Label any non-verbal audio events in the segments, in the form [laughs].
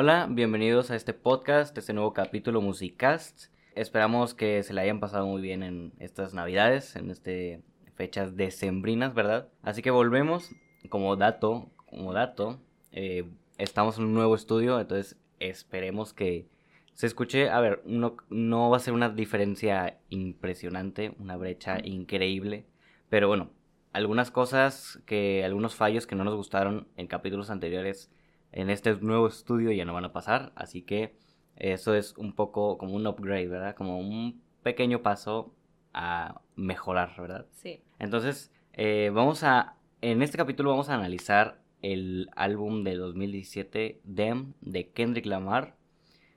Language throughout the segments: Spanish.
Hola, bienvenidos a este podcast, este nuevo capítulo Musicast. Esperamos que se le hayan pasado muy bien en estas navidades, en este fechas decembrinas, ¿verdad? Así que volvemos, como dato, como dato, eh, estamos en un nuevo estudio, entonces esperemos que se escuche, a ver, no, no va a ser una diferencia impresionante, una brecha increíble, pero bueno, algunas cosas que, algunos fallos que no nos gustaron en capítulos anteriores en este nuevo estudio ya no van a pasar, así que eso es un poco como un upgrade, ¿verdad? Como un pequeño paso a mejorar, ¿verdad? Sí. Entonces, eh, vamos a, en este capítulo vamos a analizar el álbum de 2017, Dem, de Kendrick Lamar.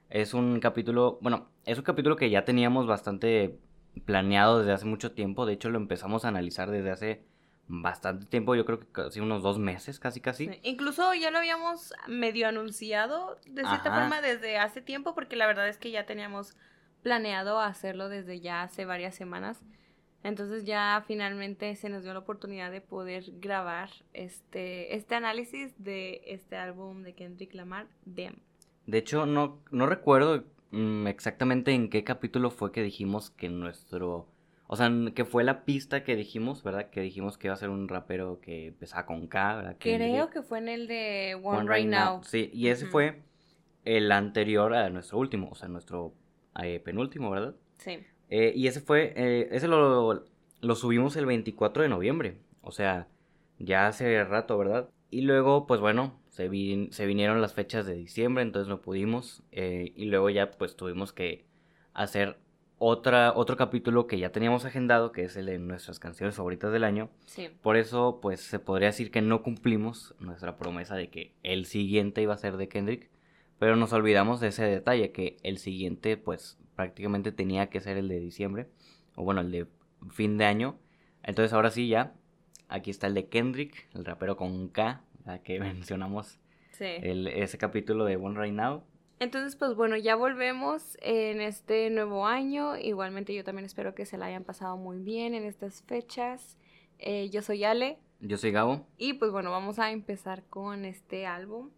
Es un capítulo, bueno, es un capítulo que ya teníamos bastante planeado desde hace mucho tiempo. De hecho, lo empezamos a analizar desde hace bastante tiempo, yo creo que casi unos dos meses, casi casi. Incluso ya lo habíamos medio anunciado de cierta forma desde hace tiempo, porque la verdad es que ya teníamos planeado hacerlo desde ya hace varias semanas. Entonces ya finalmente se nos dio la oportunidad de poder grabar este, este análisis de este álbum de Kendrick Lamar, Dem. De hecho, no, no recuerdo mm, exactamente en qué capítulo fue que dijimos que nuestro... O sea, que fue la pista que dijimos, ¿verdad? Que dijimos que iba a ser un rapero que empezaba con K, ¿verdad? Creo que fue en el de One, Right, Now. Sí, y ese fue el anterior a nuestro último, o sea, nuestro eh, penúltimo, ¿verdad? Sí. Eh, y ese fue, eh, ese lo, lo subimos el 24 de noviembre, o sea, ya hace rato, ¿verdad? Y luego, pues bueno, se, se vinieron las fechas de diciembre, entonces no pudimos. y luego ya pues tuvimos que hacer otra, otro capítulo que ya teníamos agendado, que es el de nuestras canciones favoritas del año. Sí. Por eso, pues se podría decir que no cumplimos nuestra promesa de que el siguiente iba a ser de Kendrick. Pero nos olvidamos de ese detalle, que el siguiente, pues prácticamente tenía que ser el de diciembre. O bueno, el de fin de año. Entonces ahora sí ya, aquí está el de Kendrick, el rapero con K, que [laughs] mencionamos sí. el, ese capítulo de One Right Now. Entonces, pues bueno, ya volvemos en este nuevo año. Igualmente yo también espero que se la hayan pasado muy bien en estas fechas. Eh, yo soy Ale. Yo soy Gabo. Y pues bueno, vamos a empezar con este álbum.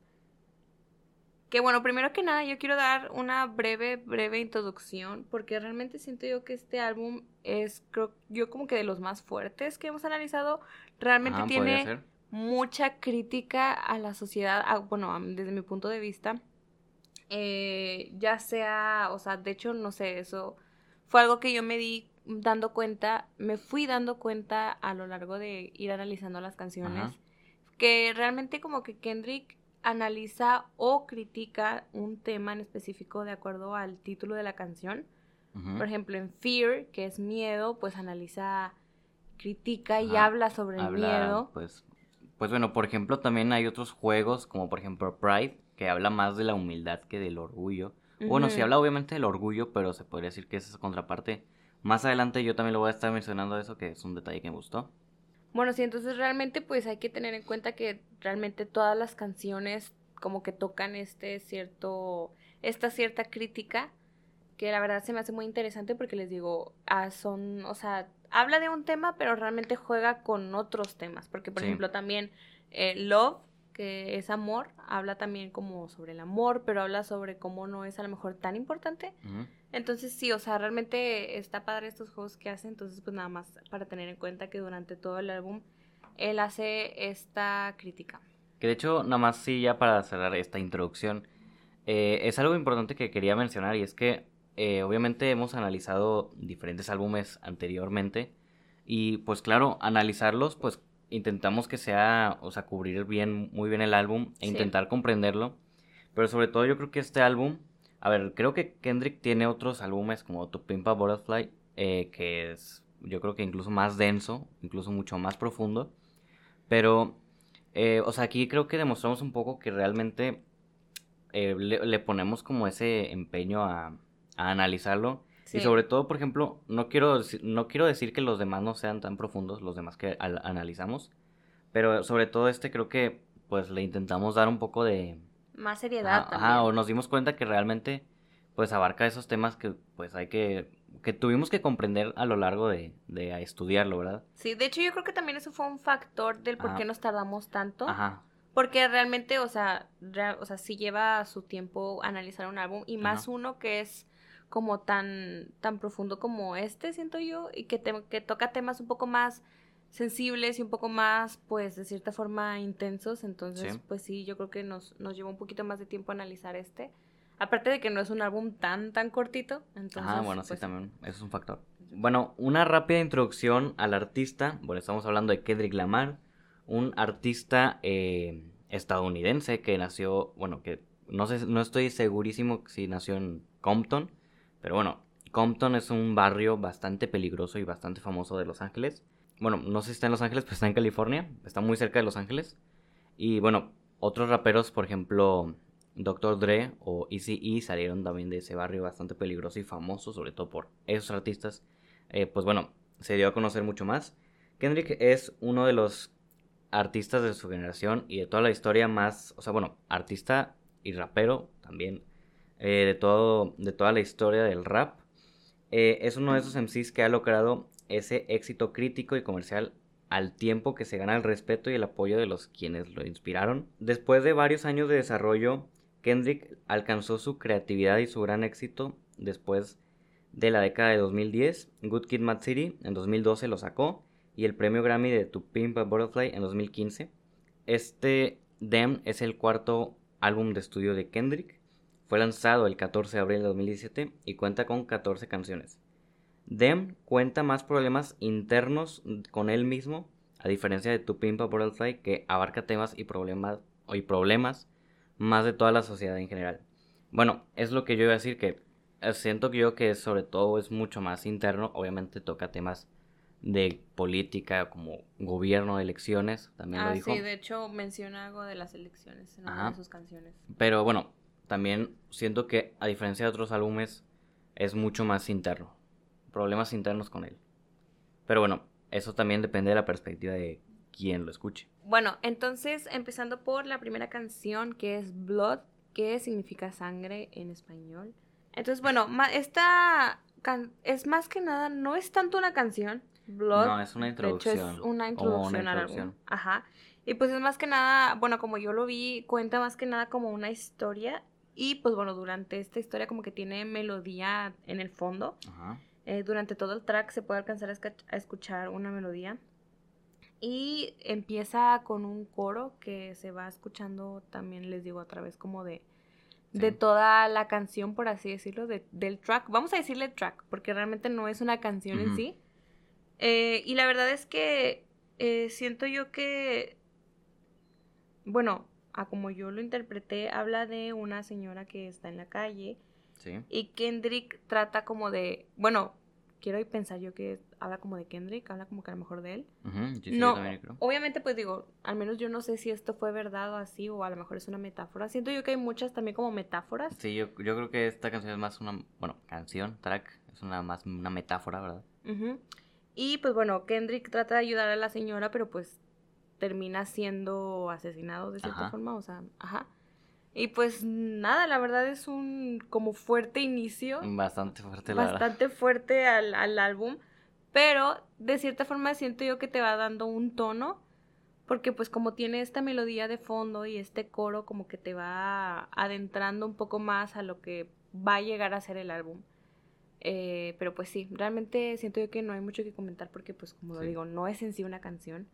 Que bueno, primero que nada yo quiero dar una breve, breve introducción porque realmente siento yo que este álbum es, creo yo como que de los más fuertes que hemos analizado. Realmente tiene mucha crítica a la sociedad, bueno, desde mi punto de vista eh, ya sea, o sea, de hecho, no sé, eso fue algo que yo me di dando cuenta, me fui dando cuenta a lo largo de ir analizando las canciones, que realmente como que Kendrick analiza o critica un tema en específico de acuerdo al título de la canción. Por ejemplo, en Fear, que es miedo, pues analiza, critica y habla sobre el miedo. Pues, pues bueno, por ejemplo, también hay otros juegos, como por ejemplo Pride, que habla más de la humildad que del orgullo. Bueno, sí habla obviamente del orgullo, pero se podría decir que es esa contraparte. Más adelante yo también lo voy a estar mencionando eso, que es un detalle que me gustó. Bueno, sí, entonces realmente pues hay que tener en cuenta que realmente todas las canciones como que tocan este cierto, esta cierta crítica, que la verdad se me hace muy interesante porque les digo, ah, son, o sea, habla de un tema, pero realmente juega con otros temas, porque por ejemplo también eh, Love que es amor, habla también como sobre el amor, pero habla sobre cómo no es a lo mejor tan importante. Entonces sí, o sea, realmente está padre estos juegos que hace, entonces pues nada más para tener en cuenta que durante todo el álbum él hace esta crítica. Que de hecho, nada más sí, ya para cerrar esta introducción, eh, es algo importante que quería mencionar y es que eh, obviamente hemos analizado diferentes álbumes anteriormente y pues claro, analizarlos pues intentamos que sea, o sea, cubrir bien, muy bien el álbum e intentar comprenderlo. Pero sobre todo yo creo que este álbum, a ver, creo que Kendrick tiene otros álbumes como To Pimpa Butterfly, eh, que es yo creo que incluso más denso, incluso mucho más profundo. Pero, eh, o sea, aquí creo que demostramos un poco que realmente eh, le, ponemos como ese empeño a, a analizarlo y sobre todo, por ejemplo, no quiero, no quiero decir que los demás no sean tan profundos, los demás que analizamos, pero sobre todo este creo que pues le intentamos dar un poco de... Más seriedad. Ajá, o nos dimos cuenta que realmente pues abarca esos temas que pues hay que que tuvimos que comprender a lo largo de, de estudiarlo, ¿verdad? Sí, de hecho yo creo que también eso fue un factor del por qué nos tardamos tanto. Ajá. Porque realmente, o sea, o sea, sí lleva su tiempo analizar un álbum y más uno que es como tan, tan profundo como este, siento yo, y que, que toca temas un poco más sensibles y un poco más, pues, de cierta forma intensos. Entonces, pues sí, yo creo que nos, nos llevó un poquito más de tiempo analizar este. Aparte de que no es un álbum tan, tan cortito. Entonces, ah, bueno, sí, pues también, eso es un factor. Bueno, una rápida introducción al artista. Bueno, estamos hablando de Kendrick Lamar, un artista eh, estadounidense que nació, bueno, que no sé, no estoy segurísimo si nació en Compton, pero bueno, Compton es un barrio bastante peligroso y bastante famoso de Los Ángeles. Bueno, no sé si está en Los Ángeles, [laughs] pero está en California, está muy cerca de Los Ángeles. Y bueno, otros raperos, por ejemplo, Dr. Dre o Eazy-E salieron también de ese barrio bastante peligroso y famoso, sobre todo por esos artistas. Eh, pues bueno, se dio a conocer mucho más. Kendrick es uno de los artistas de su generación y de toda la historia más, o sea, bueno, artista y rapero también, eh, de, todo, de toda la historia del rap. Eh, es uno de esos MCs que ha logrado ese éxito crítico y comercial al tiempo que se gana el respeto y el apoyo de los quienes lo inspiraron. Después de varios años de desarrollo, Kendrick alcanzó su creatividad y su gran éxito después de la década de 2010. Good Kid Mad City en 2012 lo sacó y el premio Grammy de To Pimp a Butterfly en 2015. Este Dem es el cuarto álbum de estudio de Kendrick. Fue lanzado el 14 de abril de 2017 y cuenta con 14 canciones. Dem cuenta más problemas internos con él mismo, a diferencia de To Pimp a Butterfly que abarca temas y problemas, y problemas más de toda la sociedad en general. Bueno, es lo que yo iba a decir que eh, siento que yo que sobre todo es mucho más interno, obviamente toca temas de política como gobierno, elecciones, también lo ah, dijo. Sí, de hecho menciona algo de las elecciones en una de sus canciones. Pero bueno, también siento que a diferencia de otros álbumes es mucho más interno, problemas internos con él. Pero bueno, eso también depende de la perspectiva de quien lo escuche. Bueno, entonces empezando por la primera canción que es Blood, que significa sangre en español. Entonces, bueno, esta es más que nada, no es tanto una canción, Blood. No, es una introducción. De hecho, es una introducción, al álbum. Ajá. Y pues es más que nada, bueno, como yo lo vi, cuenta más que nada como una historia. Y pues bueno, durante esta historia como que tiene melodía en el fondo. Ajá. Eh, durante todo el track se puede alcanzar a escuchar una melodía. Y empieza con un coro que se va escuchando también, les digo, a través como de, de toda la canción, por así decirlo, de, del track. Vamos a decirle track, porque realmente no es una canción en sí. Eh, y la verdad es que eh, siento yo que, bueno, a como yo lo interpreté, habla de una señora que está en la calle. Sí. Y Kendrick trata como de, bueno, quiero pensar yo que habla como de Kendrick, habla como que a lo mejor de él. no, obviamente pues digo, al menos yo no sé si esto fue verdad o así, o a lo mejor es una metáfora. Siento yo que hay muchas también como metáforas. Sí, yo, yo creo que esta canción es más una, bueno, canción, track, es una más una metáfora, ¿verdad? Y pues bueno, Kendrick trata de ayudar a la señora, pero pues termina siendo asesinado de cierta forma, o sea, ajá. Y pues nada, la verdad es un como fuerte inicio. Bastante fuerte, la Bastante fuerte al, al, álbum. Pero de cierta forma siento yo que te va dando un tono. Porque pues como tiene esta melodía de fondo y este coro como que te va adentrando un poco más a lo que va a llegar a ser el álbum. Eh, pero pues sí, realmente siento yo que no hay mucho que comentar porque pues como lo digo, no es en sí una canción.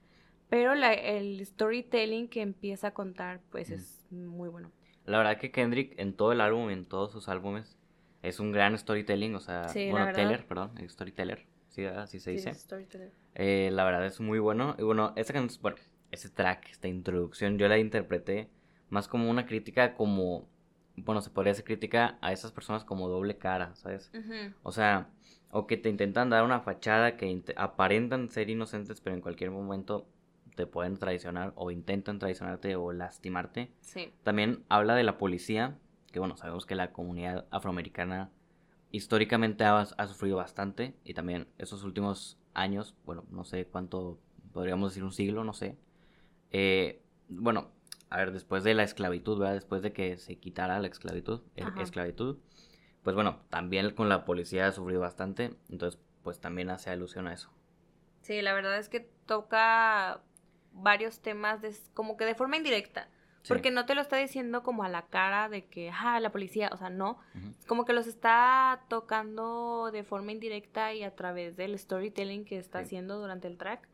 Pero la, el storytelling que empieza a contar pues es muy bueno. La verdad que Kendrick en todo el álbum, en todos sus álbumes, es un gran storytelling, o sea, bueno, Teller, perdón, storyteller, sí, así se dice. Storyteller. Eh, la verdad es muy bueno. Y bueno, esa canción, bueno, ese track, esta introducción, yo la interpreté más como una crítica como, bueno, se podría hacer crítica a esas personas como doble cara, ¿sabes? O sea, o que te intentan dar una fachada que aparentan ser inocentes, pero en cualquier momento te pueden traicionar o intentan traicionarte o lastimarte. Sí. También habla de la policía, que bueno, sabemos que la comunidad afroamericana históricamente ha, sufrido bastante y también esos últimos años, bueno, no sé cuánto, podríamos decir un siglo, no sé. Eh, bueno, a ver, después de la esclavitud, ¿verdad? Después de que se quitara la esclavitud, esclavitud, pues bueno, también con la policía ha sufrido bastante, entonces pues también hace alusión a eso. Sí, la verdad es que toca varios temas de, como que de forma indirecta. Porque no te lo está diciendo como a la cara de que, ah, la policía, o sea, no. Como que los está tocando de forma indirecta y a través del storytelling que está haciendo durante el track.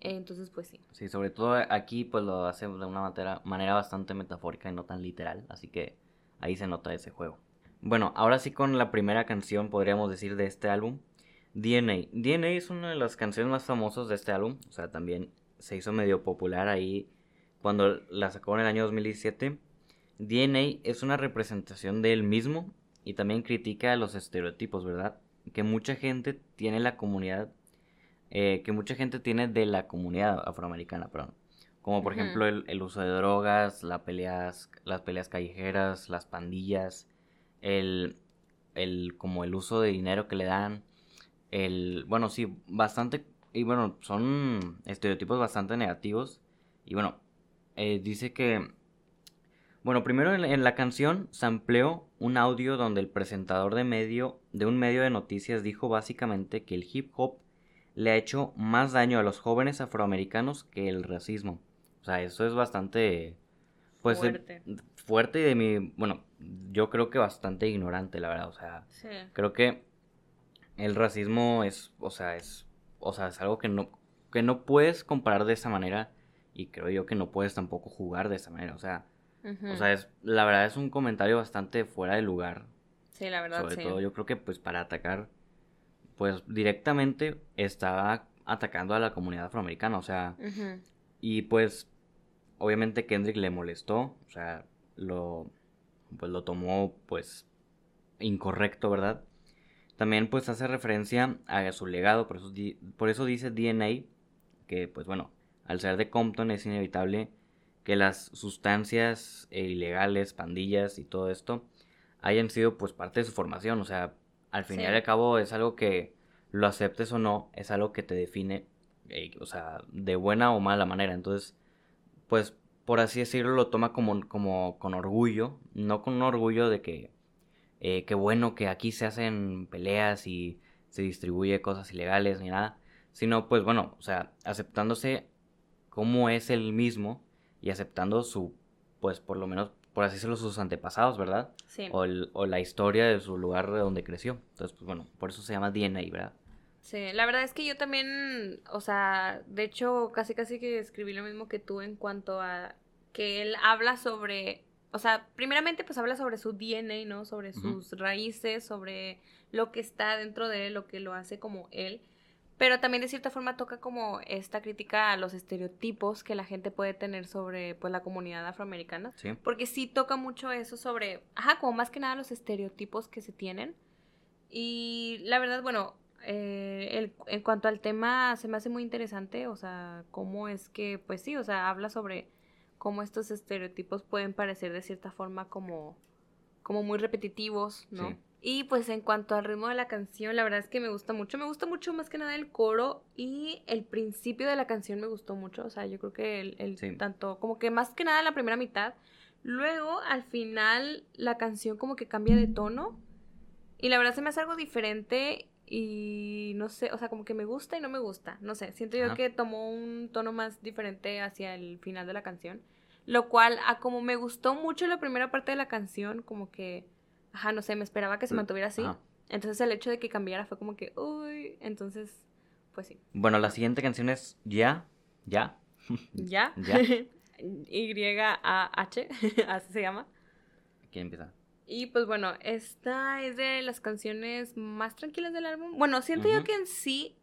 Entonces, pues sí. Sí, sobre todo aquí, pues lo hace de una manera, manera bastante metafórica y no tan literal. Así que ahí se nota ese juego. Bueno, ahora sí con la primera canción, podríamos decir, de este álbum. DNA. DNA es una de las canciones más famosas de este álbum. O sea, también se hizo medio popular ahí cuando la sacó en el año 2017. DNA es una representación de él mismo y también critica los estereotipos, ¿verdad? Que mucha gente tiene la comunidad, eh, que mucha gente tiene de la comunidad afroamericana, perdón. Como por ejemplo el, uso de drogas, la peleas, las peleas callejeras, las pandillas, el, el, como el uso de dinero que le dan, el, bueno, sí, bastante, y bueno, son estereotipos bastante negativos. Y bueno, eh, dice que, bueno, primero en, la canción se amplió un audio donde el presentador de medio, de un medio de noticias dijo básicamente que el hip hop le ha hecho más daño a los jóvenes afroamericanos que el racismo. O sea, eso es bastante, pues, fuerte, fuerte y de mi, bueno, yo creo que bastante ignorante, la verdad. O sea, creo que el racismo es, o sea, es, o sea, es algo que no, que no puedes comparar de esa manera y creo yo que no puedes tampoco jugar de esa manera, o sea, o sea, es, la verdad es un comentario bastante fuera de lugar. Sí, la verdad, Sobre todo yo creo que pues para atacar, pues directamente estaba atacando a la comunidad afroamericana, o sea, y pues obviamente Kendrick le molestó, o sea, lo, pues lo tomó pues incorrecto, ¿verdad? También pues hace referencia a su legado, por eso, por eso dice DNA, que pues bueno, al ser de Compton es inevitable que las sustancias ilegales, pandillas y todo esto hayan sido pues parte de su formación, o sea, al fin y al cabo es algo que lo aceptes o no, es algo que te define, eh, o sea, de buena o mala manera, entonces, pues por así decirlo, lo toma como, como con orgullo, no con un orgullo de que eh, qué bueno que aquí se hacen peleas y se distribuye cosas ilegales ni nada, sino pues bueno, o sea, aceptándose como es el mismo y aceptando su, pues por lo menos, por así decirlo, sus antepasados, ¿verdad? Sí. O, o la historia de su lugar de donde creció. Entonces, pues bueno, por eso se llama DNA, ¿verdad? Sí, la verdad es que yo también, o sea, de hecho, casi casi que escribí lo mismo que tú en cuanto a que él habla sobre o sea, primeramente pues habla sobre su DNA, ¿no? Sobre sus raíces, sobre lo que está dentro de él, lo que lo hace como él. Pero también de cierta forma toca como esta crítica a los estereotipos que la gente puede tener sobre pues la comunidad afroamericana. Sí. Porque sí toca mucho eso sobre, ajá, como más que nada los estereotipos que se tienen. Y la verdad, bueno, eh, el, en cuanto al tema se me hace muy interesante, o sea, cómo es que, pues sí, o sea, habla sobre cómo estos estereotipos pueden parecer de cierta forma como, como muy repetitivos, ¿no? Y pues en cuanto al ritmo de la canción, la verdad es que me gusta mucho. Me gusta mucho más que nada el coro y el principio de la canción me gustó mucho. O sea, yo creo que el, tanto, como que más que nada la primera mitad. Luego, al final, la canción como que cambia de tono. Y la verdad se me hace algo diferente y no sé, o sea, como que me gusta y no me gusta, no sé, siento yo que tomó un tono más diferente hacia el final de la canción, lo cual, a como me gustó mucho la primera parte de la canción, como que, ajá, no sé, me esperaba que se mantuviera así, entonces el hecho de que cambiara fue como que, uy, entonces, pues sí. Bueno, la siguiente canción es Ya, Ya. [laughs] ¿Ya? Ya. [laughs] Y-A-H, [laughs] así se llama. ¿Quién empieza? Y pues bueno, esta es de las canciones más tranquilas del álbum. Bueno, siento yo que en sí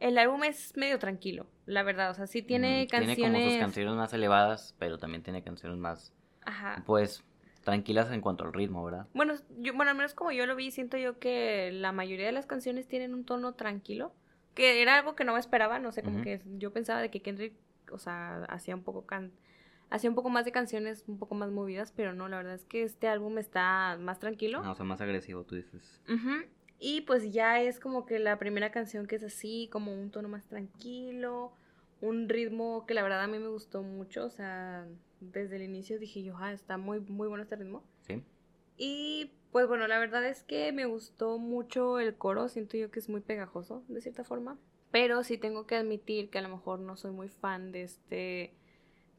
el álbum es medio tranquilo, la verdad. O sea, sí tiene canciones. Tiene como sus canciones más elevadas, pero también tiene canciones más. Ajá. Pues tranquilas en cuanto al ritmo, ¿verdad? Bueno, yo, bueno, al menos como yo lo vi, siento yo que la mayoría de las canciones tienen un tono tranquilo. Que era algo que no me esperaba, no sé, como que yo pensaba de que Kendrick, o sea, hacía un poco can hacía un poco más de canciones un poco más movidas, pero no, la verdad es que este álbum está más tranquilo. No, o sea, más agresivo, tú dices. Y pues ya es como que la primera canción que es así, como un tono más tranquilo, un ritmo que la verdad a mí me gustó mucho, o sea, desde el inicio dije yo, ah, está muy, muy bueno este ritmo. Sí. Y pues bueno, la verdad es que me gustó mucho el coro, siento yo que es muy pegajoso, de cierta forma. Pero sí tengo que admitir que a lo mejor no soy muy fan de este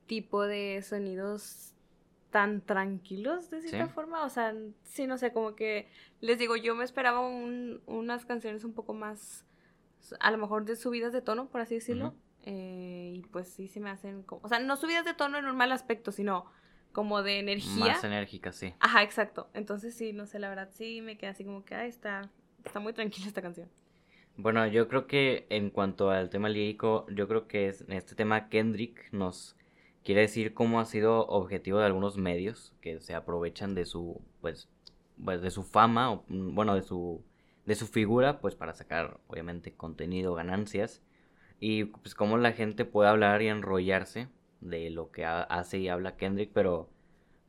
tipo de sonidos tan tranquilos de cierta forma. O sea, sí, no sé, como que les digo, yo me esperaba unas canciones un poco más, a lo mejor de subidas de tono, por así decirlo. Eh, y pues sí se me hacen como, o sea, no subidas de tono en un mal aspecto, sino como de energía. Más enérgica, sí. Ajá, exacto. Entonces sí, no sé, la verdad sí me queda así como que, ah, está, está muy tranquila esta canción. Bueno, yo creo que en cuanto al tema lírico, yo creo que en este tema Kendrick nos Quiere decir cómo ha sido objetivo de algunos medios que se aprovechan de su, pues, pues de su fama, o, mm, bueno, de su, de su figura, pues para sacar, obviamente, contenido, ganancias. Y pues cómo la gente puede hablar y enrollarse de lo que hace y habla Kendrick, pero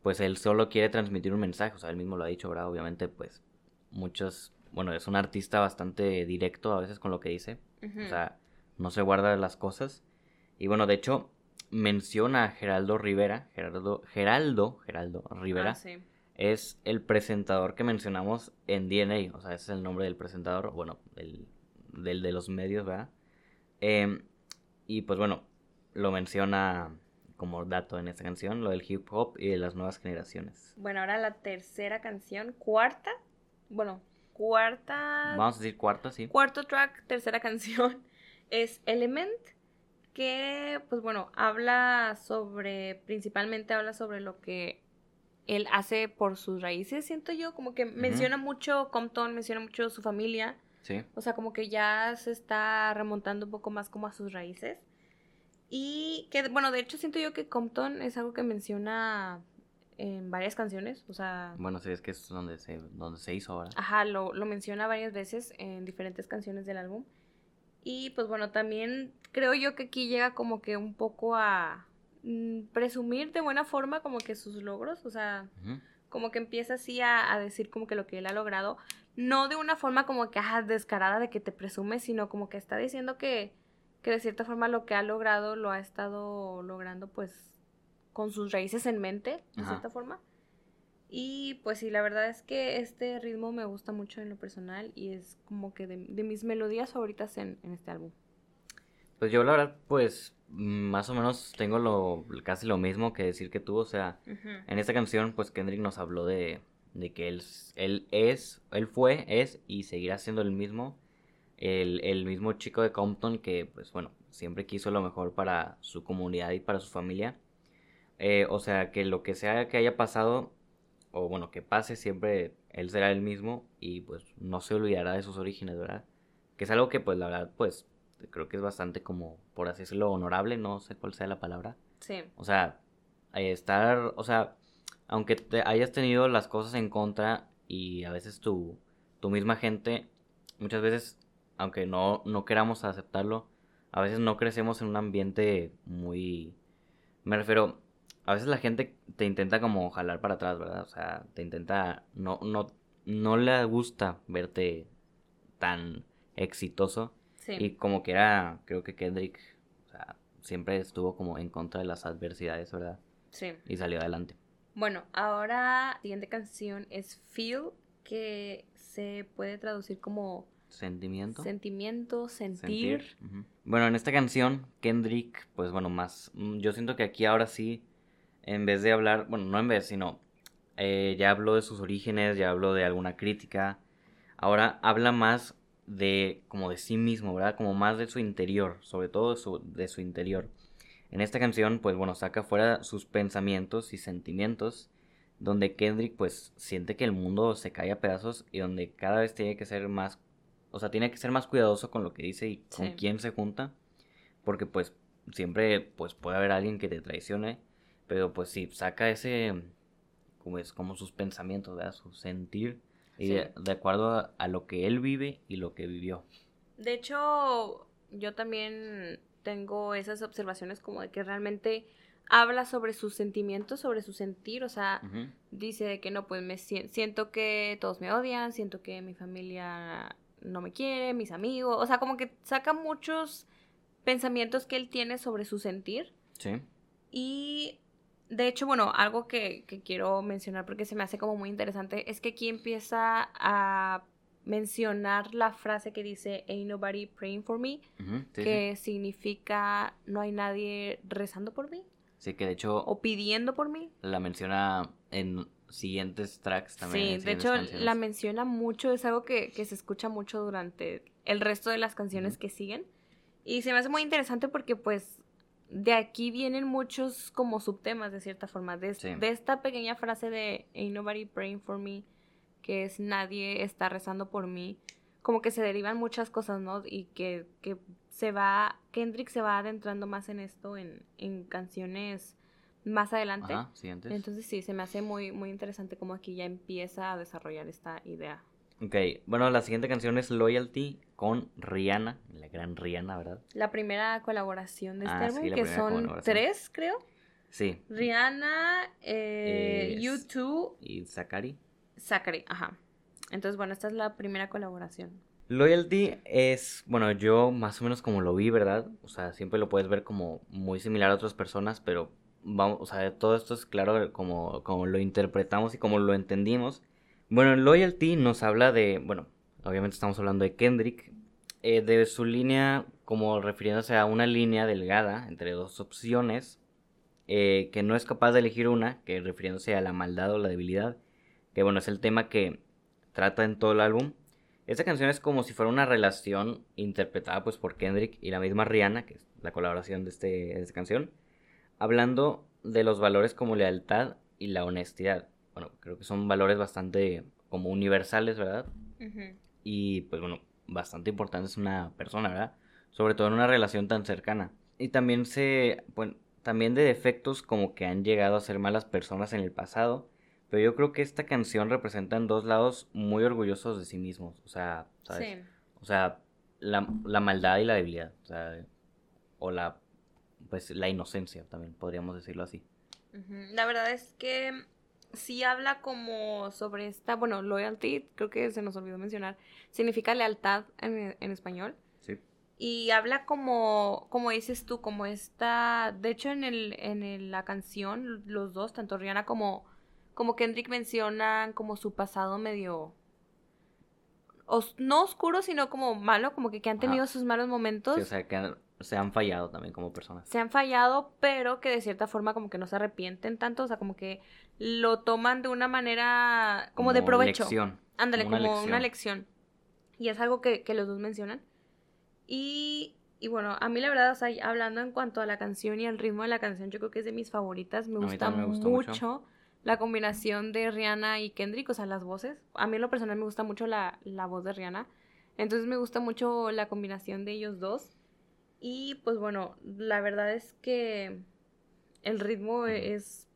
pues él solo quiere transmitir un mensaje, o sea, él mismo lo ha dicho, ¿verdad? Obviamente, pues muchos, bueno, es un artista bastante directo a veces con lo que dice, o sea, no se guarda las cosas. Y bueno, de hecho, menciona a Geraldo Rivera, Geraldo, Geraldo, Geraldo Rivera, ah, es el presentador que mencionamos en DNA, o sea, ese es el nombre del presentador, bueno, del, del de los medios, ¿verdad? Em, y pues bueno, lo menciona como dato en esta canción, lo del hip hop y de las nuevas generaciones. Bueno, ahora la tercera canción, cuarta, bueno, cuarta... Vamos a decir cuarta, sí. Cuarto track, tercera [laughs] canción, es Element que, pues bueno, habla sobre, principalmente habla sobre lo que él hace por sus raíces, siento yo, como que menciona mucho Compton, menciona mucho su familia. Sí. O sea, como que ya se está remontando un poco más como a sus raíces. Y que, bueno, de hecho siento yo que Compton es algo que menciona en varias canciones, o sea... Bueno, sí, es que es donde se, donde se hizo ahora. Ajá, lo, lo menciona varias veces en diferentes canciones del álbum. Y pues bueno, también creo yo que aquí llega como que un poco a mm, presumir de buena forma como que sus logros, o sea, como que empieza así a, decir como que lo que él ha logrado, no de una forma como que ah, descarada de que te presume, sino como que está diciendo que, que de cierta forma lo que ha logrado lo ha estado logrando pues con sus raíces en mente, de cierta forma. Y pues sí, la verdad es que este ritmo me gusta mucho en lo personal y es como que de, mis melodías favoritas en, este álbum. Pues yo la verdad, pues más o menos tengo lo casi lo mismo que decir que tú, o sea, en esta canción pues Kendrick nos habló de, de que él, él es, él fue, es y seguirá siendo el mismo, el, el mismo chico de Compton que pues bueno, siempre quiso lo mejor para su comunidad y para su familia. Eh, o sea, que lo que sea que haya pasado, o bueno, que pase, siempre él será el mismo y pues no se olvidará de sus orígenes, ¿verdad? Que es algo que pues la verdad pues creo que es bastante como, por así decirlo, honorable, no sé cuál sea la palabra. Sí. O sea, estar, o sea, aunque te hayas tenido las cosas en contra y a veces tu, tu misma gente, muchas veces, aunque no, no queramos aceptarlo, a veces no crecemos en un ambiente muy... Me refiero, a veces la gente te intenta como jalar para atrás, ¿verdad? O sea, te intenta, no, no, no le gusta verte tan exitoso. Sí. Y como que era, creo que Kendrick, o sea, siempre estuvo como en contra de las adversidades, ¿verdad? Sí. Y salió adelante. Bueno, ahora la siguiente canción es Feel, que se puede traducir como sentimiento. Sentimiento, sentir. Bueno, en esta canción, Kendrick, pues bueno, más, mm, yo siento que aquí ahora sí en vez de hablar, bueno, no en vez, sino eh, ya habló de sus orígenes, ya habló de alguna crítica, ahora habla más de como de sí mismo, ¿verdad? Como más de su interior, sobre todo de su, de su interior. En esta canción, pues bueno, saca fuera sus pensamientos y sentimientos, donde Kendrick pues siente que el mundo se cae a pedazos y donde cada vez tiene que ser más, o sea, tiene que ser más cuidadoso con lo que dice y con quién se junta, porque pues siempre pues puede haber alguien que te traicione pero pues sí, saca ese, como es, como sus pensamientos, ¿verdad? Su sentir, y de, acuerdo a, lo que él vive y lo que vivió. De hecho, yo también tengo esas observaciones como de que realmente habla sobre sus sentimientos, sobre su sentir, o sea, dice que no, pues me siento que todos me odian, siento que mi familia no me quiere, mis amigos, o sea, como que saca muchos pensamientos que él tiene sobre su sentir. Sí. Y de hecho, bueno, algo que, quiero mencionar porque se me hace como muy interesante es que aquí empieza a mencionar la frase que dice Ain't nobody praying for me, sí. que significa no hay nadie rezando por mí Sí, que de hecho o pidiendo por mí. la menciona en siguientes tracks también. Sí, de hecho canciones. la menciona mucho, es algo que, que se escucha mucho durante el resto de las canciones que siguen. Y se me hace muy interesante porque pues de aquí vienen muchos como subtemas de cierta forma. De, Sí. de esta pequeña frase de Ain't nobody praying for me, que es nadie está rezando por mí, como que se derivan muchas cosas, ¿no? Y que, que se va, Kendrick se va adentrando más en esto en, en canciones más adelante. Ajá. Entonces sí, se me hace muy, muy interesante como aquí ya empieza a desarrollar esta idea. Ok, bueno, la siguiente canción es Loyalty con Rihanna, la gran Rihanna, ¿verdad? La primera colaboración de este Ah, sí, álbum, que son tres, creo. Sí. Rihanna, eh, Es- U2, Y Zachary. Zachary, ajá. Entonces, bueno, esta es la primera colaboración. Loyalty es, bueno, yo más o menos como lo vi, ¿verdad? O sea, siempre lo puedes ver como muy similar a otras personas, pero vamos, o sea, todo esto es claro como, como lo interpretamos y como lo entendimos. Bueno, en Loyalty nos habla de, bueno, obviamente estamos hablando de Kendrick, eh, de su línea como refiriéndose a una línea delgada entre dos opciones, eh, que no es capaz de elegir una, que refiriéndose a la maldad o la debilidad, que bueno, es el tema que trata en todo el álbum. Esta canción es como si fuera una relación interpretada pues por Kendrick y la misma Rihanna, que es la colaboración de, este, de esta canción, hablando de los valores como lealtad y la honestidad. Bueno, creo que son valores bastante como universales, ¿verdad? Y pues bueno, bastante importantes en una persona, ¿verdad? Sobre todo en una relación tan cercana. Y también se, bueno, también de defectos como que han llegado a ser malas personas en el pasado. Pero yo creo que esta canción representa en dos lados muy orgullosos de sí mismos. O sea, ¿sabes? Sí. O sea, la, la maldad y la debilidad. O sea, o la, pues la inocencia también, podríamos decirlo así. La verdad es que sí habla como sobre esta, bueno, loyalty, creo que se nos olvidó mencionar, significa lealtad en, en español. Sí. Y habla como, como dices tú, como esta, de hecho en el, en el- la canción, los dos, tanto Rihanna como, como Kendrick mencionan como su pasado medio, os- no oscuro, sino como malo, como que, que han Ajá. tenido sus malos momentos Sí, o sea, que han- se han fallado también como personas. se han fallado, pero que de cierta forma como que no se arrepienten tanto, o sea, como que lo toman de una manera como, de provecho. lección. Ándale, como como una una lección. Y es algo que, que los dos mencionan. Y, y bueno, a mí la verdad, o sea, hablando en cuanto a la canción y al ritmo de la canción, yo creo que es de mis favoritas. Me gusta, me mucho, mucho. la combinación de Rihanna y Kendrick, o sea, las voces. A mí en lo personal me gusta mucho la, la voz de Rihanna. Entonces me gusta mucho la combinación de ellos dos. Y pues bueno, la verdad es que el ritmo es...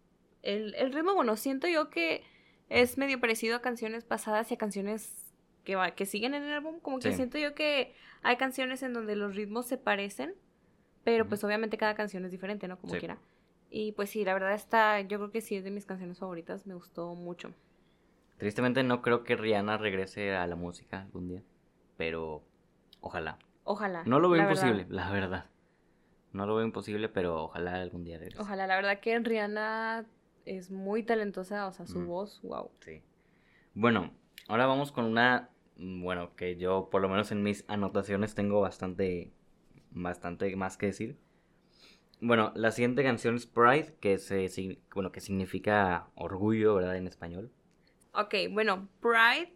El, el ritmo, bueno, siento yo que es medio parecido a canciones pasadas y a canciones que, va, que siguen en el álbum. Como que Sí. siento yo que hay canciones en donde los ritmos se parecen, pero pues obviamente cada canción es diferente, ¿no? Como Sí. quiera. Y pues sí, la verdad está, yo creo que sí es de mis canciones favoritas, me gustó mucho. Tristemente no creo que Rihanna regrese a la música algún día. Pero ojalá. Ojalá. No lo veo la verdad. imposible, la verdad. No lo veo imposible, pero ojalá algún día regrese. Ojalá, la verdad que Rihanna es muy talentosa, o sea, su Mm. voz, wow. Sí. Bueno, ahora vamos con una, mm, bueno, que yo por lo menos en mis anotaciones tengo bastante, bastante más que decir. Bueno, la siguiente canción es Pride, que se, bueno, que significa orgullo, ¿verdad? En español. Ok, bueno, Pride,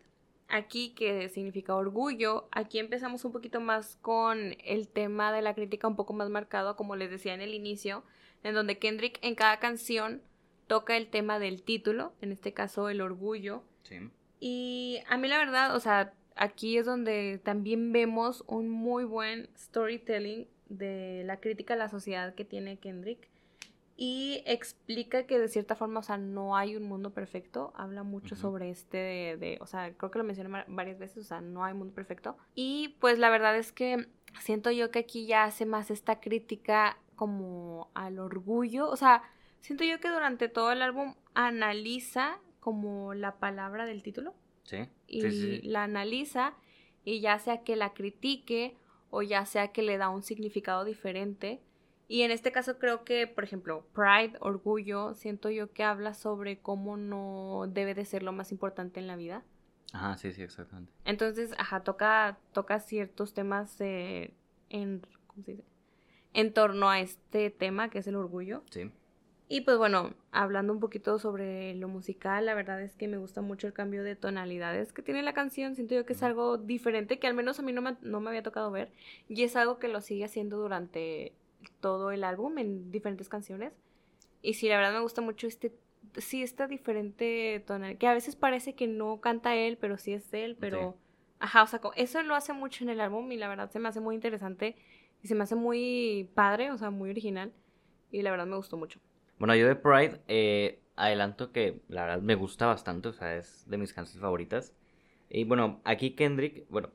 aquí que significa orgullo, aquí empezamos un poquito más con el tema de la crítica un poco más marcado, como les decía en el inicio, en donde Kendrick en cada canción toca el tema del título, en este caso el orgullo, Sí. y a mí la verdad, o sea, aquí es donde también vemos un muy buen storytelling de la crítica a la sociedad que tiene Kendrick. Y explica que de cierta forma, o sea, no hay un mundo perfecto. Habla mucho sobre este de, de- o sea, creo que lo mencioné varias veces, o sea, no hay mundo perfecto. Y pues la verdad es que siento yo que aquí ya hace más esta crítica como al orgullo. O sea, siento yo que durante todo el álbum analiza como la palabra del título Sí. y Sí, la analiza y ya sea que la critique o ya sea que le da un significado diferente. Y en este caso creo que, por ejemplo, Pride, orgullo, siento yo que habla sobre cómo no debe de ser lo más importante en la vida. Ajá, sí, sí, exactamente. Entonces, ajá, toca, toca ciertos temas eh, en, ¿cómo se dice? en torno a este tema que es el orgullo. Sí. Y pues bueno, hablando un poquito sobre lo musical, la verdad es que me gusta mucho el cambio de tonalidades que tiene la canción. Siento yo que es algo diferente que al menos a mí no me, no me había tocado ver. Y es algo que lo sigue haciendo durante todo el álbum en diferentes canciones. Y sí, la verdad me gusta mucho este, sí, esta diferente tonalidad, que a veces parece que no canta él, pero sí es él, pero... Ajá, o sea, eso lo hace mucho en el álbum y la verdad se me hace muy interesante y se me hace muy padre, o sea, muy original. Y la verdad me gustó mucho. Bueno, yo de Pride eh, adelanto que la verdad me gusta bastante, o sea, es de mis canciones favoritas. Y bueno, aquí Kendrick, bueno,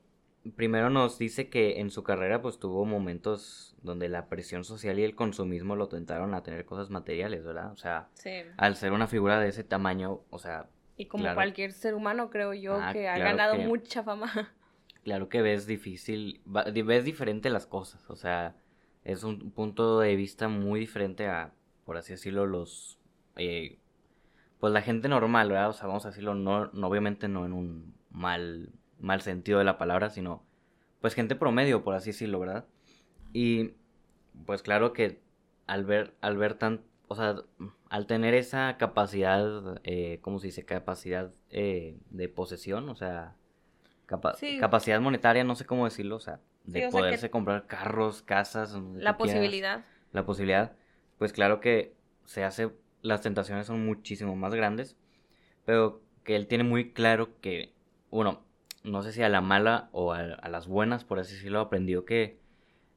primero nos dice que en su carrera pues tuvo momentos donde la presión social y el consumismo lo tentaron a tener cosas materiales, ¿verdad? O sea, al ser una figura de ese tamaño, o sea... Y como cualquier ser humano, creo yo, ah, que ha ganado mucha fama. [laughs] Claro que ves difícil, ves diferente las cosas, o sea, es un punto de vista muy diferente a, por así decirlo, los... Eh, pues la gente normal, ¿verdad? O sea, vamos a decirlo, no, no obviamente no en un mal mal sentido de la palabra, sino pues gente promedio, por así decirlo, ¿verdad? Y pues claro que al ver, al ver tan, o sea, al tener esa capacidad, eh, ¿cómo se dice? Capacidad eh, de posesión, o sea, capacidad monetaria, no sé cómo decirlo, o sea, de poderse comprar carros, casas. La posibilidad. la posibilidad, pues claro que se hace, las tentaciones son muchísimo más grandes, pero que él tiene muy claro que, bueno, no sé si a la mala o a, las buenas, por así decirlo, aprendió que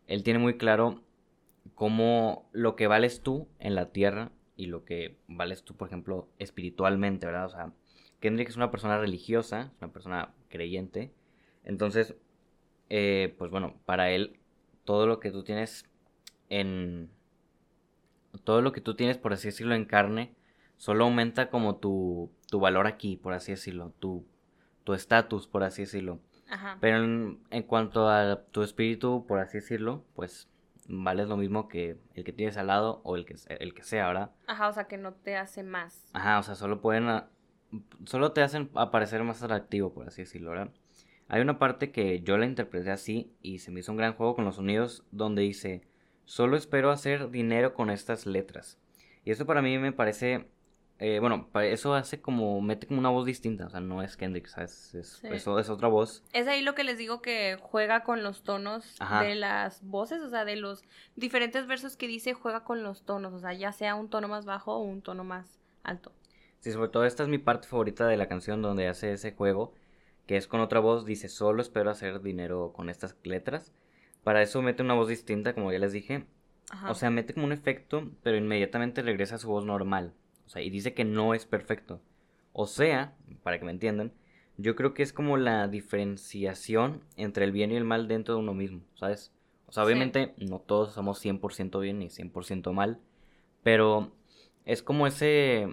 él tiene muy claro cómo lo que vales tú en la tierra y lo que vales tú, por ejemplo, espiritualmente, ¿verdad? O sea, Kendrick es una persona religiosa, es una persona creyente. Entonces, eh, pues bueno, para él, todo lo que tú tienes en... Todo lo que tú tienes, por así decirlo, en carne, solo aumenta como tu, tu valor aquí, por así decirlo, tu tu estatus, por así decirlo. Ajá. Pero en, cuanto a tu espíritu, por así decirlo, pues vales lo mismo que el que tienes al lado o el que, el que sea, ¿verdad? Ajá, o sea, que no te hace más. Ajá, o sea, solo pueden... solo te hacen aparecer más atractivo, por así decirlo, ¿verdad? Hay una parte que yo la interpreté así y se me hizo un gran juego con los sonidos donde dice, solo espero hacer dinero con estas letras. Y eso para mí me parece eh, bueno, eso hace como, mete como una voz distinta, o sea, no es Kendrick, ¿sabes? Es, Eso es otra voz. Es ahí lo que les digo que juega con los tonos de las voces, o sea, de los diferentes versos que dice, juega con los tonos, o sea, ya sea un tono más bajo o un tono más alto. Sí, sobre todo esta es mi parte favorita de la canción donde hace ese juego, que es con otra voz, dice, solo espero hacer dinero con estas letras. Para eso mete una voz distinta, como ya les dije. O sea, mete como un efecto, pero inmediatamente regresa a su voz normal. O sea, y dice que no es perfecto. O sea, para que me entiendan, yo creo que es como la diferenciación entre el bien y el mal dentro de uno mismo, ¿sabes? O sea, obviamente no todos somos 100% bien ni 100% mal, pero es como ese,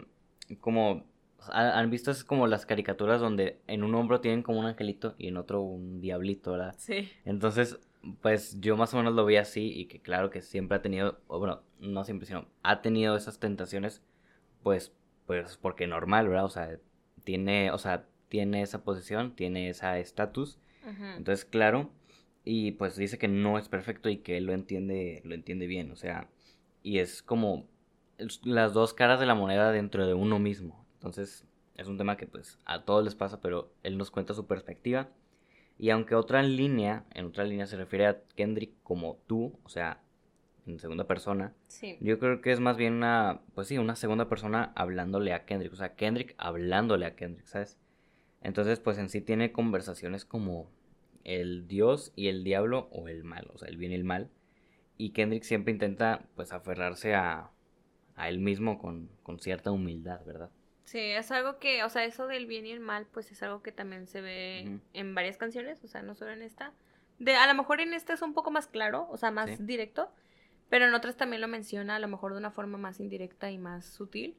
como, han visto es como las caricaturas donde en un hombro tienen como un angelito y en otro un diablito, ¿verdad? Sí. Entonces, pues yo más o menos lo vi así y que claro que siempre ha tenido, bueno, no siempre, sino ha tenido esas tentaciones pues, pues porque normal, ¿verdad? O sea, tiene, o sea, tiene esa posición, tiene esa estatus. Entonces, claro, y pues dice que no es perfecto y que él lo entiende, lo entiende bien, o sea, y es como las dos caras de la moneda dentro de uno mismo. Entonces, es un tema que pues a todos les pasa, pero él nos cuenta su perspectiva. Y aunque otra línea, en otra línea se refiere a Kendrick como tú, o sea, en segunda persona. Sí. Yo creo que es más bien una, pues sí, una segunda persona hablándole a Kendrick, o sea, Kendrick hablándole a Kendrick, ¿sabes? Entonces, pues en sí tiene conversaciones como el Dios y el diablo o el mal, o sea, el bien y el mal. Y Kendrick siempre intenta, pues, aferrarse a, a él mismo con, con cierta humildad, ¿verdad? Sí, es algo que, o sea, eso del bien y el mal, pues es algo que también se ve en varias canciones, o sea, no solo en esta. De, a lo mejor en esta es un poco más claro, o sea, más directo, pero en otras también lo menciona, a lo mejor de una forma más indirecta y más sutil,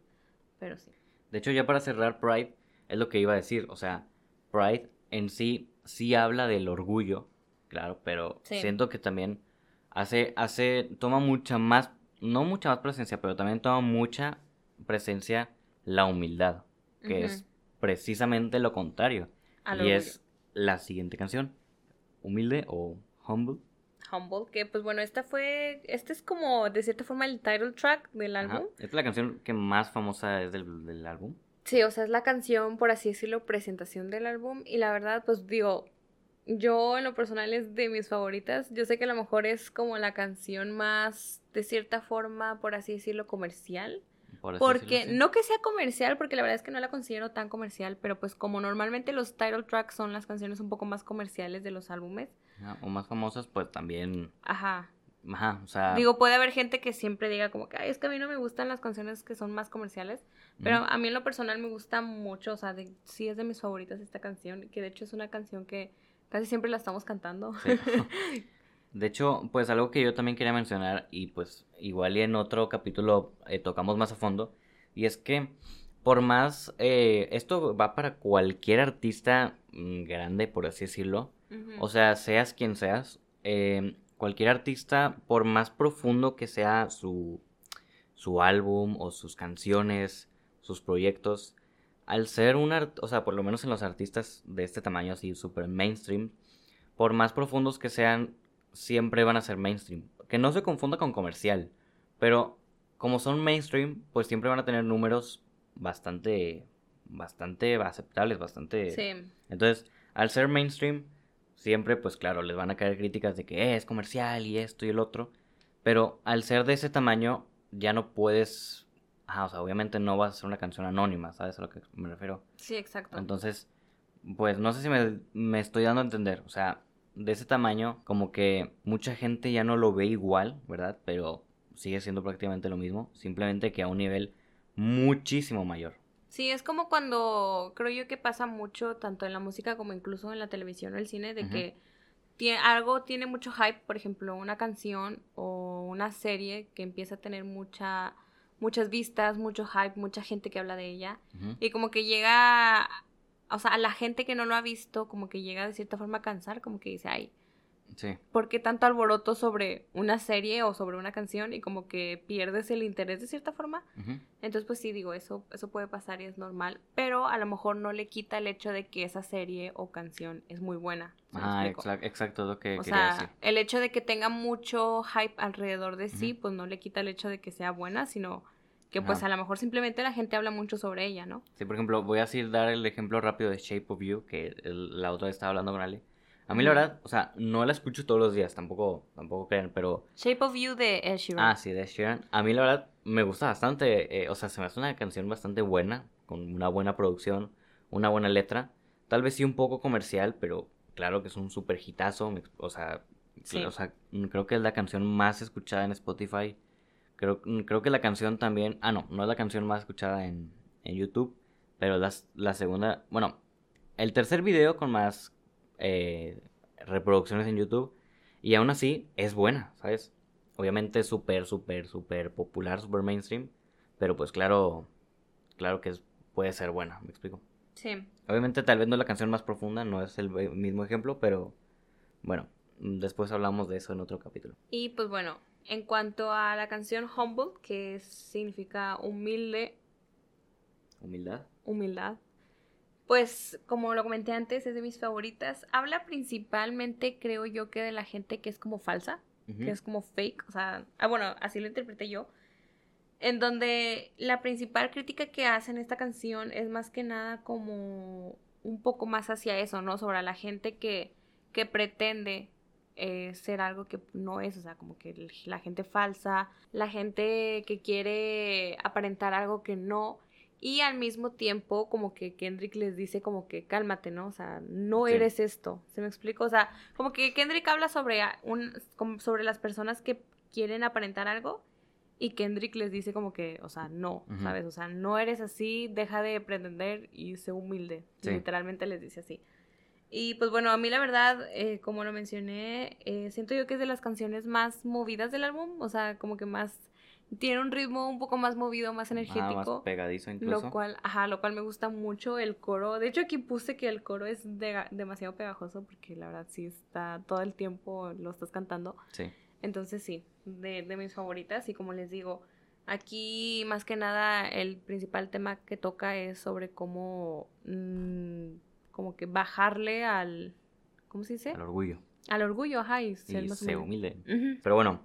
pero sí. De hecho, ya para cerrar Pride, es lo que iba a decir, o sea, Pride en sí sí habla del orgullo, claro, pero siento que también hace, hace, toma mucha más, no mucha más presencia, pero también toma mucha presencia la humildad, que es precisamente lo contrario. y es la siguiente canción, Humilde o Humble. Humble, que pues bueno, esta fue, este es como de cierta forma el title track del álbum. Esta es la canción que más famosa es del, del álbum. Sí, o sea, es la canción, por así decirlo, presentación del álbum. Y la verdad, pues digo, yo en lo personal es de mis favoritas. Yo sé que a lo mejor es como la canción más, de cierta forma, por así decirlo, comercial. Porque no que sea comercial, porque la verdad es que no la considero tan comercial, pero pues como normalmente los title tracks son las canciones un poco más comerciales de los álbumes. o más famosas, pues también. Ajá. Ajá, o sea. Digo, puede haber gente que siempre diga como que, Ay, es que a mí no me gustan las canciones que son más comerciales, pero a mí en lo personal me gusta mucho, o sea, sí es de mis favoritas esta canción, que de hecho es una canción que Casi siempre la estamos cantando. [laughs] De hecho, pues algo que yo también quería mencionar y pues igual y en otro capítulo eh, tocamos más a fondo y es que por más, eh, esto va para cualquier artista mm, grande, por así decirlo, o sea, seas quien seas, em, cualquier artista, por más profundo que sea su, su álbum o sus canciones, sus proyectos, al ser un o sea, por lo menos en los artistas de este tamaño así súper mainstream, por más profundos que sean, siempre van a ser mainstream. Que no se confunda con comercial, pero como son mainstream, pues siempre van a tener números bastante, bastante aceptables, bastante... Sí. Entonces, al ser mainstream, siempre, pues claro, les van a caer críticas de que es comercial y esto y el otro, pero al ser de ese tamaño, ya no puedes Ajá, o sea, obviamente no va a ser una canción anónima, ¿sabes a lo que me refiero? Sí, exacto. Entonces, pues no sé si me, estoy dando a entender. O sea, de ese tamaño, como que mucha gente ya no lo ve igual, ¿verdad? Pero sigue siendo prácticamente lo mismo, simplemente que a un nivel muchísimo mayor. Sí, es como cuando creo yo que pasa mucho, tanto en la música como incluso en la televisión o el cine, de que tiene, algo tiene mucho hype, por ejemplo, una canción o una serie que empieza a tener mucha muchas vistas, mucho hype, mucha gente que habla de ella. Y como que llega, o sea, a la gente que no lo ha visto, como que llega de cierta forma a cansar, como que dice, ay, sí. ¿por qué tanto alboroto sobre una serie o sobre una canción? Y como que pierdes el interés de cierta forma. Entonces, pues sí, digo, eso, eso puede pasar y es normal, pero a lo mejor no le quita el hecho de que esa serie o canción es muy buena. Ah, exacto, exacto lo que o quería sea, El hecho de que tenga mucho hype alrededor de sí, pues no le quita el hecho de que sea buena, sino que pues a lo mejor simplemente la gente habla mucho sobre ella, ¿no? Sí, por ejemplo, voy a decir, dar el ejemplo rápido de Shape of You, que la otra vez estaba hablando con Ale. A mí la verdad, o sea, no la escucho todos los días, tampoco, tampoco crean, pero... Shape of You de Ed Sheeran. Ah, sí, de Ed Sheeran. A mí la verdad me gusta bastante, eh, o sea, se me hace una canción bastante buena, con una buena producción, una buena letra. Tal vez sí un poco comercial, pero claro que es un super hitazo, o sea, o sea, creo que es la canción más escuchada en Spotify Creo, mm, creo que la canción también. Ah, no, no es la canción más escuchada en, en YouTube. Pero la, la segunda. Bueno, el tercer video con más eh, reproducciones en YouTube. Y aún así es buena, ¿sabes? Obviamente súper, súper, súper popular, súper mainstream. Pero pues claro, claro que puede ser buena, me explico. Sí. Obviamente tal vez no es la canción más profunda, no es el mismo ejemplo, pero bueno, después hablamos de eso en otro capítulo. Y pues bueno, en cuanto a la canción Humble, que significa humilde. Humildad. Humildad. Pues, como lo comenté antes, es de mis favoritas. Habla principalmente, creo yo, que de la gente que es como falsa, que es como fake. O sea, ah, bueno, así lo interpreté yo. En donde la principal crítica que hacen esta canción es más que nada como un poco más hacia eso, ¿no? Sobre la gente que, que pretende eh, ser algo que no es, o sea, como que la gente falsa, la gente que quiere aparentar algo que no, y al mismo tiempo como que Kendrick les dice como que cálmate, ¿no? O sea, no eres esto, ¿se me explica? O sea, como que Kendrick habla sobre, un, sobre las personas que quieren aparentar algo y Kendrick les dice como que, o sea, no, ¿sabes? O sea, no eres así, deja de pretender y sé humilde. Literalmente les dice así. Y pues bueno, a mí la verdad, eh, como lo mencioné, eh, siento yo que es de las canciones más movidas del álbum, o sea, como que más tiene un ritmo un poco más movido, más energético. más pegadizo incluso. Lo cual, ajá, lo cual me gusta mucho el coro. De hecho, aquí puse que el coro es demasiado pegajoso porque la verdad sí está todo el tiempo lo estás cantando. Sí. Entonces sí, de, de mis favoritas y como les digo, aquí más que nada el principal tema que toca es sobre cómo... Mm, como que bajarle al, ¿cómo se dice? Al orgullo. Al orgullo, ajá, y ser más humilde. Ujú. Pero bueno,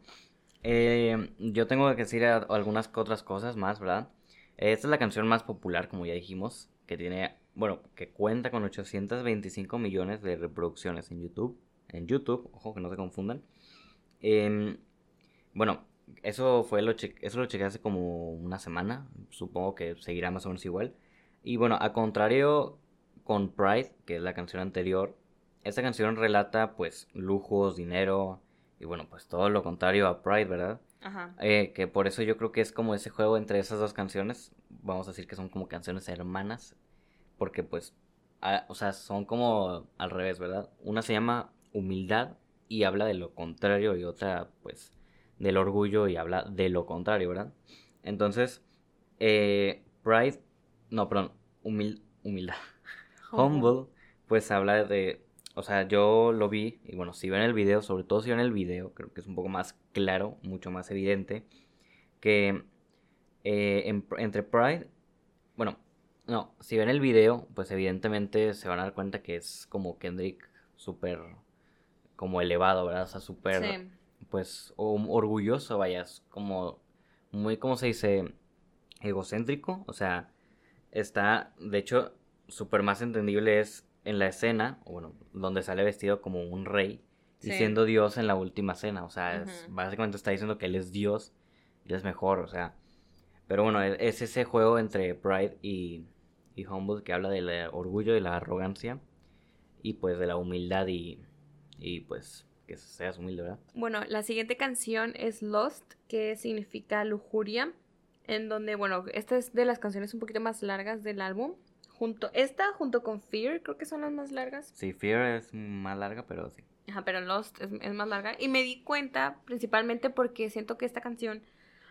eh, yo tengo que decir algunas otras cosas más, ¿verdad? Esta es la canción más popular, como ya dijimos, que tiene, bueno, que cuenta con 825 millones de reproducciones en YouTube. En YouTube, ojo que no se confundan. Em, bueno, eso fue lo eso lo chequé hace como una semana. Supongo que seguirá más o menos igual. Y bueno, a contrario con Pride, que es la canción anterior, esta canción relata pues lujos, dinero y bueno, pues todo lo contrario a Pride, ¿verdad? Ajá. Eh, que por eso yo creo que es como ese juego entre esas dos canciones. Vamos a decir que son como canciones hermanas. Porque pues, a- o sea, son como al revés, ¿verdad? Una se llama Humildad y habla de lo contrario y otra pues del orgullo y habla de lo contrario, ¿verdad? Entonces, eh, Pride, no, perdón, humil- humildad. Humble, pues habla de, o sea, yo lo vi, y bueno, si ven el video, sobre todo si ven el video, creo que es un poco más claro, mucho más evidente, que eh, en- entre Pride, bueno, no, si ven el video, pues evidentemente se van a dar cuenta que es como Kendrick súper, como elevado, ¿verdad? O sea, súper, Sí. pues, orgulloso, vaya, es como, muy, ¿cómo se dice? Egocéntrico, o sea, está, de hecho, súper más entendible es en la escena, bueno, donde sale vestido como un rey y Sí. siendo Dios en la última cena, o sea, es- básicamente está diciendo que él es Dios y es mejor, o sea, pero bueno, e- es ese juego entre Pride y, y Humble que habla del orgullo y la arrogancia y pues de la humildad y, y pues que seas humilde, ¿verdad? Bueno, la siguiente canción es Lost, que significa lujuria, en donde, bueno, esta es de las canciones un poquito más largas del álbum. Junto, esta junto con Fear, creo que son las más largas. Sí, Fear es más larga, pero sí. Ajá, pero Lost es, es más larga. Y me di cuenta principalmente porque siento que esta canción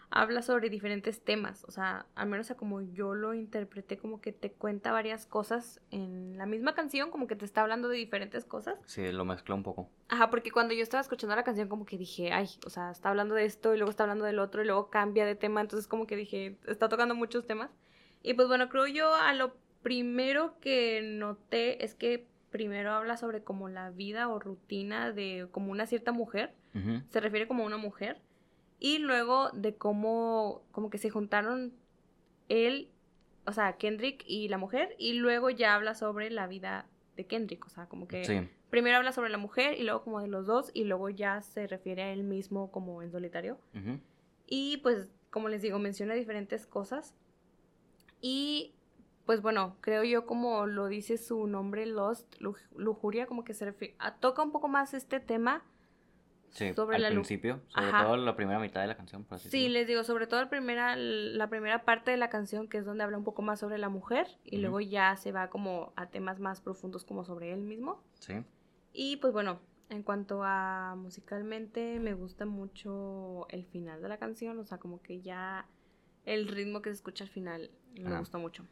habla sobre diferentes temas. O sea, al menos a como yo lo interpreté, como que te cuenta varias cosas en la misma canción, como que te está hablando de diferentes cosas. Sí, lo mezcló un poco. Ajá, porque cuando yo estaba escuchando la canción como que dije, ay, o sea, está hablando de esto y luego está hablando del otro y luego cambia de tema, entonces como que dije, está tocando muchos temas. Y pues bueno, creo yo a lo primero que noté es que primero habla sobre como la vida o rutina de como una cierta mujer, Ujú. se refiere como a una mujer, y luego de cómo como que se juntaron él, o sea, Kendrick y la mujer, y luego ya habla sobre la vida de Kendrick, o sea, como que Sí, primero habla sobre la mujer y luego como de los dos y luego ya se refiere a él mismo como en solitario. ujú. Y pues, como les digo, menciona diferentes cosas. Y pues bueno, creo yo como lo dice su nombre, Lost, luj- lujuria, como que se refiere, a- toca un poco más este tema. Sí, sobre al la principio, sobre Ajá. todo la primera mitad de la canción, por así Sí, decirlo. les digo, sobre todo la primera, la primera parte de la canción, que es donde habla un poco más sobre la mujer, y luego ya se va como a temas más profundos como sobre él mismo. Sí. Y pues bueno, en cuanto a musicalmente, me gusta mucho el final de la canción, o sea, como que ya el ritmo que se escucha al final me Ajá. gusta mucho.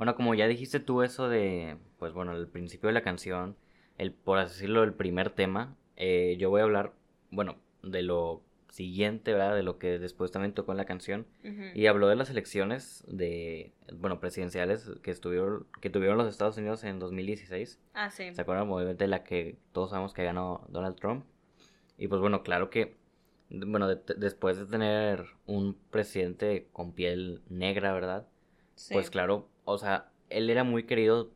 Bueno, como ya dijiste tú eso de, pues bueno, el principio de la canción, el, por así decirlo, el primer tema, eh, yo voy a hablar, bueno, de lo siguiente, ¿verdad? De lo que después también tocó en la canción. Y habló de las elecciones de, bueno, presidenciales que estuvieron, que tuvieron los Estados Unidos en 2016. Ah, sí. ¿Se acuerdan? Obviamente la que todos sabemos que ganó Donald Trump. Y pues bueno, claro que, bueno, de- después de tener un presidente con piel negra, ¿verdad? Sí. Pues claro, o sea, él era muy querido,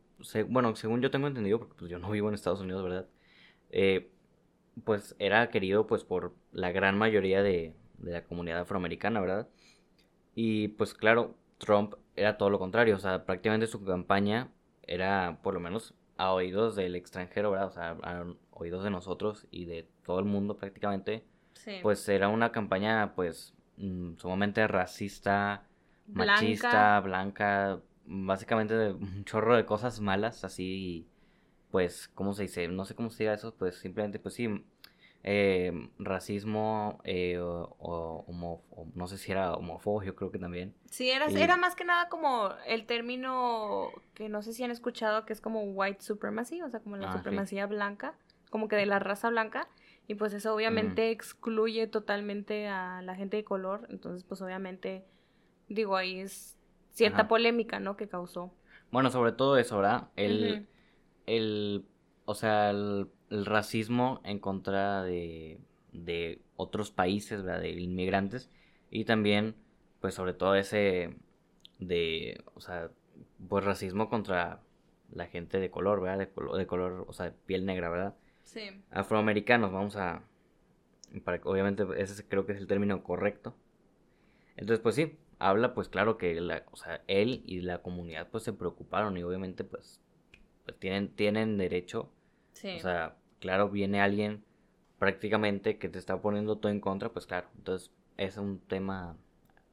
bueno, según yo tengo entendido, porque pues yo no vivo en Estados Unidos, ¿verdad? Eh, pues era querido pues por la gran mayoría de, de la comunidad afroamericana, ¿verdad? Y pues claro, Trump era todo lo contrario, o sea, prácticamente su campaña era por lo menos a oídos del extranjero, ¿verdad? O sea, a oídos de nosotros y de todo el mundo prácticamente, Sí. pues era una campaña pues mm, sumamente racista, Blanca. machista, blanca, básicamente un chorro de cosas malas, así, pues, ¿cómo se dice? No sé cómo se diga eso, pues simplemente, pues sí, eh, racismo, eh, o, o homo- o no sé si era homofobia, yo creo que también. Sí, era, Y- era más que nada como el término que no sé si han escuchado, que es como white supremacy, o sea, como la Ah, sí. supremacía blanca, como que de la raza blanca. Y pues eso obviamente excluye totalmente a la gente de color. Entonces, pues obviamente, digo, ahí es cierta Ajá. polémica, ¿no? Que causó. Bueno, sobre todo eso, ¿verdad? Ujú. el, o sea, el, racismo en contra de, de otros países, ¿verdad? De inmigrantes y también, pues sobre todo ese de, o sea, pues racismo contra la gente de color, ¿verdad? De, color, de color, o sea, de piel negra, ¿verdad? Sí. Afroamericanos, vamos a, para, obviamente ese creo que es el término correcto. Entonces, pues sí, habla, pues claro que, la, o sea, él y la comunidad pues se preocuparon y obviamente pues, pues tienen, tienen derecho. Sí. O sea, claro, viene alguien prácticamente que te está poniendo todo en contra, pues claro, entonces es un tema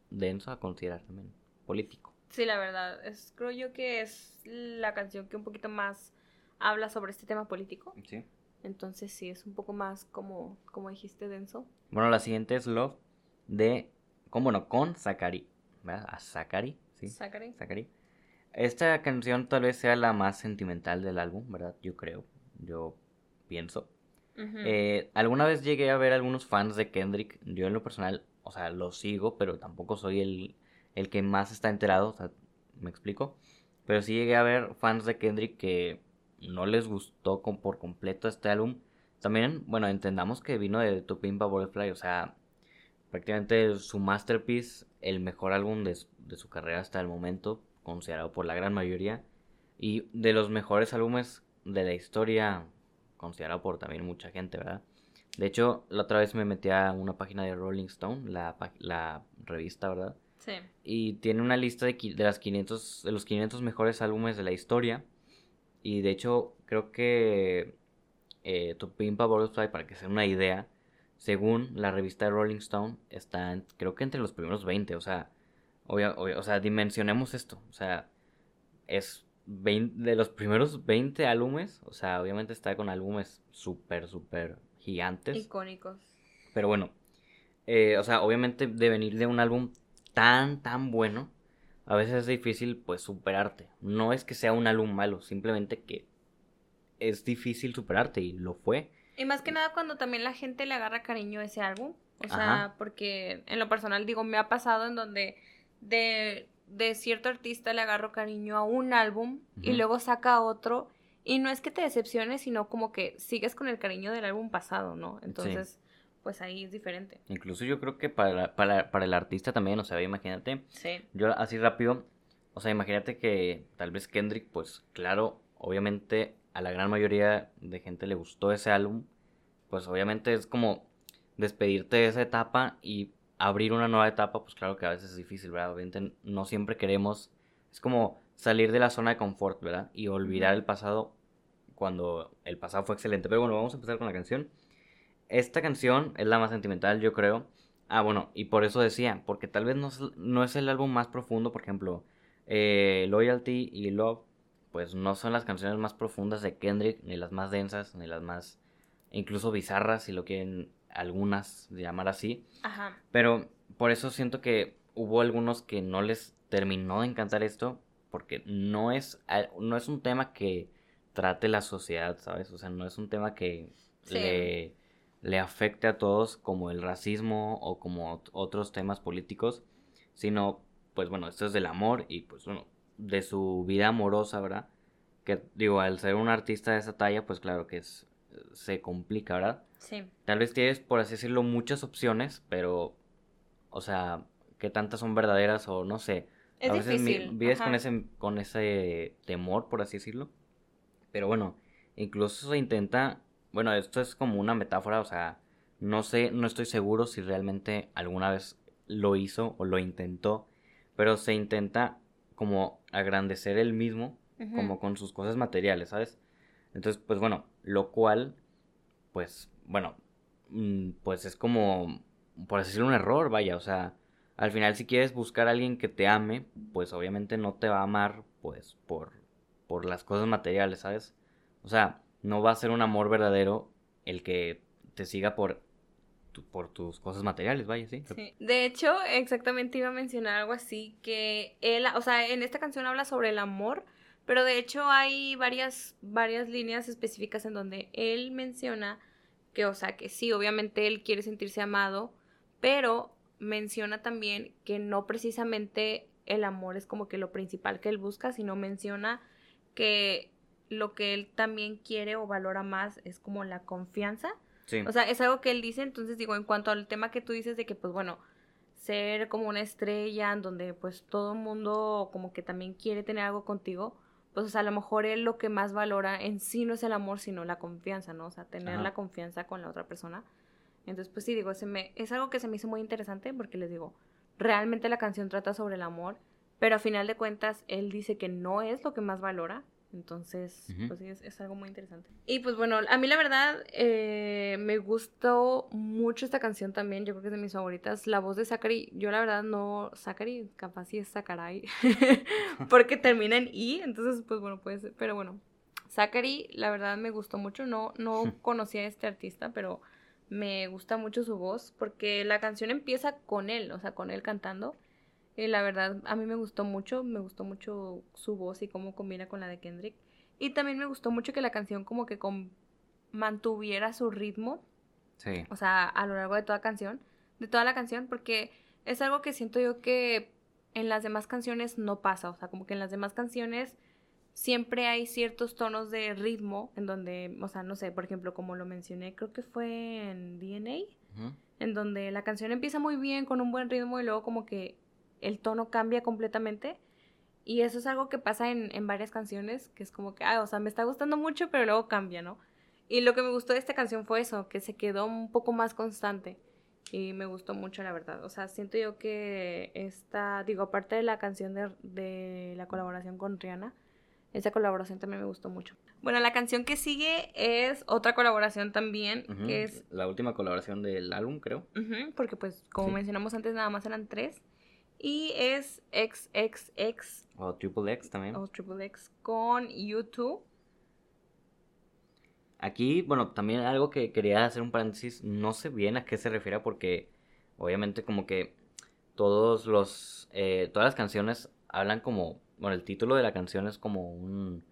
denso a considerar también, político. Sí, la verdad, es, creo yo que es la canción que un poquito más habla sobre este tema político. Sí. Entonces sí, es un poco más como, como dijiste, denso. Bueno, la siguiente es Love de, ¿cómo no? Con Sakari. ¿Verdad? A Sakari, ¿sí? Sakari. Sakari. Esta canción tal vez sea la más sentimental del álbum, ¿verdad? Yo creo, yo pienso. Eh, alguna vez llegué a ver algunos fans de Kendrick. Yo en lo personal, o sea, lo sigo, pero tampoco soy el, el que más está enterado. O sea, me explico. Pero sí llegué a ver fans de Kendrick que no les gustó por completo este álbum. También, bueno, entendamos que vino de Tu Pimpa Butterfly, o sea, prácticamente su masterpiece, el mejor álbum de, de, su carrera hasta el momento, considerado por la gran mayoría, y de los mejores álbumes de la historia, considerado por también mucha gente, ¿verdad? De hecho, la otra vez me metí a una página de Rolling Stone, la, la revista, ¿verdad? Sí. Y tiene una lista de, de, las 500, de los 500 mejores álbumes de la historia. Y de hecho, creo que eh, Tu Pimpa Butterfly, para que sea una idea, según la revista Rolling Stone, está creo que entre los primeros 20. O sea, o sea, dimensionemos esto. O sea, es de los primeros 20 álbumes. O sea, obviamente está con álbumes súper, súper gigantes. Icónicos. Pero bueno, eh, o sea, obviamente de venir de un álbum tan, tan bueno a veces es difícil pues superarte. No es que sea un álbum malo, simplemente que es difícil superarte y lo fue. Y más que nada cuando también la gente le agarra cariño a ese álbum. O sea, porque en lo personal digo, me ha pasado en donde de, de cierto artista le agarro cariño a un álbum y luego saca otro. Y no es que te decepciones, sino como que sigues con el cariño del álbum pasado, ¿no? Entonces, pues ahí es diferente. Incluso yo creo que para, para, para el artista también, o sea, imagínate. Sí. Yo así rápido, o sea, imagínate que tal vez Kendrick, pues claro, obviamente a la gran mayoría de gente le gustó ese álbum, pues obviamente es como despedirte de esa etapa y abrir una nueva etapa, pues claro que a veces es difícil, ¿verdad? Obviamente no siempre queremos, es como salir de la zona de confort, ¿verdad? Y olvidar el pasado cuando el pasado fue excelente. Pero bueno, vamos a empezar con la canción. Esta canción es la más sentimental, yo creo. Ah, bueno, y por eso decía, porque tal vez no es, el álbum más profundo, por ejemplo, eh, Loyalty y Love, pues no son las canciones más profundas de Kendrick, ni las más densas, ni las más incluso bizarras, si lo quieren algunas llamar así. Ajá. Pero por eso siento que hubo algunos que no les terminó de encantar esto, porque no es, no es un tema que trate la sociedad, ¿sabes? O sea, no es un tema que le le afecte a todos como el racismo o como otros temas políticos, sino, pues bueno, esto es del amor y pues bueno, de su vida amorosa, ¿verdad? Que digo, al ser un artista de esa talla, pues claro que es, se complica, ¿verdad? Sí. Tal vez tienes, por así decirlo, muchas opciones, pero, o sea, qué tantas son verdaderas o no sé. Es a veces vives con ese, con ese temor, por así decirlo. Pero bueno, incluso se intenta bueno, esto es como una metáfora, o sea, no sé, no estoy seguro si realmente alguna vez lo hizo o lo intentó, pero se intenta como agrandecer él mismo, como con sus cosas materiales, ¿sabes? Entonces, pues bueno, lo cual, pues, bueno, mm, pues es como, por así decirlo, un error, vaya, o sea, al final si quieres buscar a alguien que te ame, pues obviamente no te va a amar, pues, por, por las cosas materiales, ¿sabes? O sea, no va a ser un amor verdadero el que te siga por, por tus cosas materiales, vaya, ¿sí? ¿sí? De hecho, exactamente iba a mencionar algo así, que él, o sea, en esta canción habla sobre el amor, pero de hecho hay varias, varias líneas específicas en donde él menciona que, o sea, que sí, obviamente él quiere sentirse amado, pero menciona también que no precisamente el amor es como que lo principal que él busca, sino menciona que lo que él también quiere o valora más es como la confianza. Sí. O sea, es algo que él dice, entonces digo, en cuanto al tema que tú dices de que, pues bueno, ser como una estrella en donde pues todo el mundo como que también quiere tener algo contigo, pues a lo mejor él lo que más valora en sí no es el amor, sino la confianza, ¿no? O sea, tener la confianza con la otra persona. Entonces, pues sí, digo, se me, es algo que se me hizo muy interesante porque les digo, realmente la canción trata sobre el amor, pero a final de cuentas él dice que no es lo que más valora, entonces, pues sí, es, algo muy interesante. Y pues bueno, a mí la verdad eh, me gustó mucho esta canción también. Yo creo que es de mis favoritas. La voz de Zachary, yo la verdad no. Zachary, capaz sí es Zachary. [laughs] porque termina en I. Entonces, pues bueno, puede ser. Pero bueno, Zachary, la verdad me gustó mucho. No, no [laughs] conocía a este artista, pero me gusta mucho su voz. Porque la canción empieza con él, o sea, con él cantando. Y la verdad, a mí me gustó mucho, me gustó mucho su voz y cómo combina con la de Kendrick. Y también me gustó mucho que la canción como que mantuviera su ritmo. Sí. O sea, a lo largo de toda canción, de toda la canción, porque es algo que siento yo que en las demás canciones no pasa. O sea, como que en las demás canciones siempre hay ciertos tonos de ritmo en donde, o sea, no sé, por ejemplo, como lo mencioné, creo que fue en DNA, en donde la canción empieza muy bien con un buen ritmo y luego como que el tono cambia completamente. Y eso es algo que pasa en, en, varias canciones, que es como que, ah, o sea, me está gustando mucho, pero luego cambia, ¿no? Y lo que me gustó de esta canción fue eso, que se quedó un poco más constante. Y me gustó mucho, la verdad. O sea, siento yo que esta, digo, aparte de la canción de, de la colaboración con Rihanna, esa colaboración también me gustó mucho. Bueno, la canción que sigue es otra colaboración también, que es... La última colaboración del álbum, creo. porque pues, como mencionamos antes, nada más eran tres. Y es XXX. O Triple X también. O Triple X con YouTube. Aquí, bueno, también algo que quería hacer un paréntesis, no sé bien a qué se refiere porque obviamente como que todos los, eh, todas las canciones hablan como, bueno, el título de la canción es como un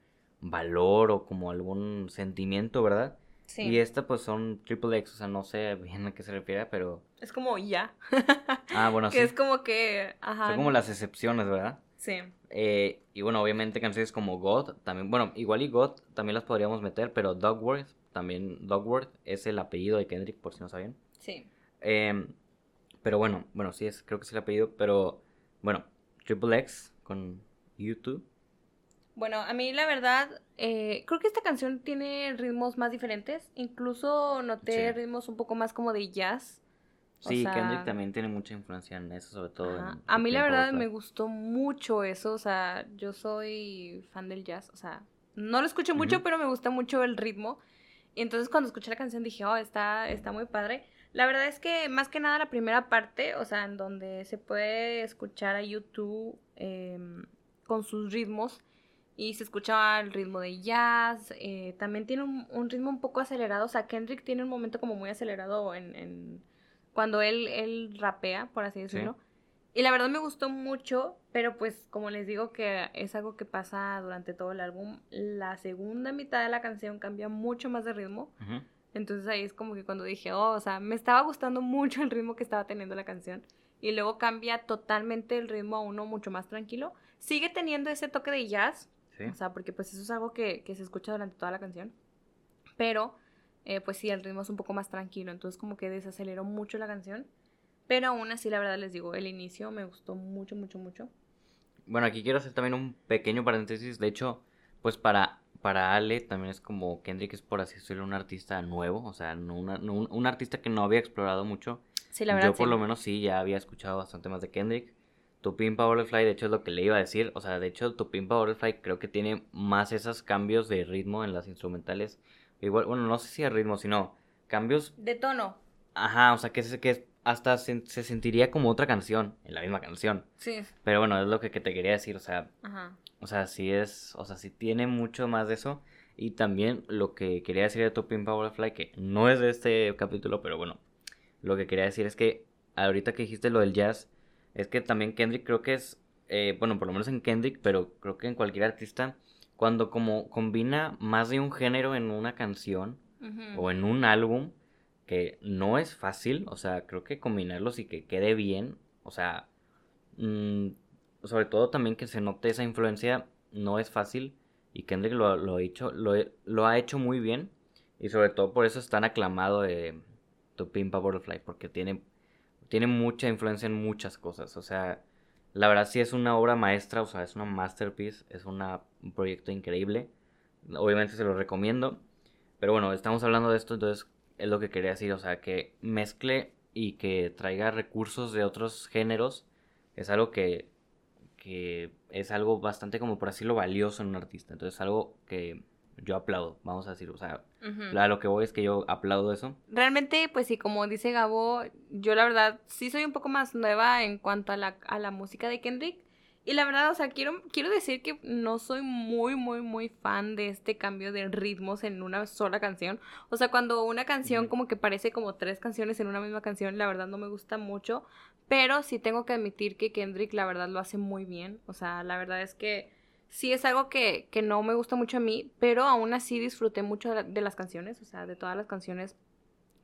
valor o como algún sentimiento, ¿verdad? Y esta pues son triple X, o sea, no sé bien a qué se refiere, pero... Es como ya. [laughs] ah, bueno, [laughs] sí. Que es como que... Ajá. Son como las excepciones, ¿verdad? Sí. Eh, y bueno, obviamente canciones como God, también, bueno, igual y God también las podríamos meter, pero Dogworth, también Dogworth es el apellido de Kendrick, por si no sabían. Sí. Em, pero bueno, bueno, sí es, creo que es el apellido, pero bueno, Triple X con YouTube bueno, a mí la verdad, eh, creo que esta canción tiene ritmos más diferentes. Incluso noté ritmos un poco más como de jazz. Sí, Kendrick también tiene mucha influencia en eso, sobre todo. a mí la verdad me gustó mucho eso, o sea, yo soy fan del jazz, o sea, no lo escucho mucho, pero me gusta mucho el ritmo. Y entonces cuando escuché la canción dije, oh, está, está muy padre. La verdad es que más que nada la primera parte, o sea, en donde se puede escuchar a YouTube em, con sus ritmos, y se escuchaba el ritmo de jazz, eh, también tiene un, ritmo un poco acelerado, o sea, Kendrick tiene un momento como muy acelerado en, cuando él, él rapea, por así decirlo. Y la verdad me gustó mucho, pero pues como les digo que es algo que pasa durante todo el álbum, la segunda mitad de la canción cambia mucho más de ritmo. Entonces ahí es como que cuando dije, oh, o sea, me estaba gustando mucho el ritmo que estaba teniendo la canción. Y luego cambia totalmente el ritmo a uno mucho más tranquilo. Sigue teniendo ese toque de jazz, o sea, porque pues eso es algo que, se escucha durante toda la canción. Pero, eh, pues sí, el ritmo es un poco más tranquilo. Entonces como que desaceleró mucho la canción. Pero aún así, la verdad les digo, el inicio me gustó mucho, mucho, mucho. Bueno, aquí quiero hacer también un pequeño paréntesis. De hecho, pues para, para Ale también es como Kendrick es por así decirlo un artista nuevo. O sea, un, artista que no había explorado mucho. Sí, la verdad. Yo por lo menos sí, ya había escuchado bastante más de Kendrick. Tu Pimpa Butterfly, de hecho, es lo que le iba a decir. O sea, de hecho, Tu Pimpa Butterfly creo que tiene más esos cambios de ritmo en las instrumentales. Igual, bueno, no sé si de ritmo, sino cambios. De tono. Ajá, o sea, que, que hasta se, sentiría como otra canción, en la misma canción. Sí. Pero bueno, es lo que, te quería decir, o sea. Ajá. O sea, sí es. O sea, sí tiene mucho más de eso. Y también lo que quería decir de Tu Pimpa Butterfly, que no es de este capítulo, pero bueno. Lo que quería decir es que ahorita que dijiste lo del jazz es que también Kendrick creo que es, eh, bueno, por lo menos en Kendrick, pero creo que en cualquier artista, cuando como combina más de un género en una canción o en un álbum, que no es fácil, o sea, creo que combinarlos y que quede bien, o sea, mm, sobre todo también que se note esa influencia, no es fácil. Y Kendrick lo, lo, ha, hecho, lo, lo, ha hecho muy bien. Y sobre todo por eso es tan aclamado de To Pimp a Butterfly. Porque tiene, tiene mucha influencia en muchas cosas. O sea, la verdad sí es una obra maestra. O sea, es una masterpiece. Es una, un proyecto increíble. Obviamente se lo recomiendo. Pero bueno, estamos hablando de esto. Entonces es lo que quería decir. O sea, que mezcle y que traiga recursos de otros géneros. Es algo que que es algo bastante como por así lo valioso en un artista. Entonces algo que yo aplaudo, vamos a decir, o sea, lo que voy es que yo aplaudo eso. Realmente, pues sí, como dice Gabo, yo la verdad sí soy un poco más nueva en cuanto a la, a la música de Kendrick. Y la verdad, o sea, quiero, quiero decir que no soy muy, muy, muy fan de este cambio de ritmos en una sola canción. O sea, cuando una canción como que parece como tres canciones en una misma canción, la verdad no me gusta mucho. Pero sí tengo que admitir que Kendrick la verdad lo hace muy bien. O sea, la verdad es que sí es algo que, que no me gusta mucho a mí, pero aún así disfruté mucho de las canciones, o sea, de todas las canciones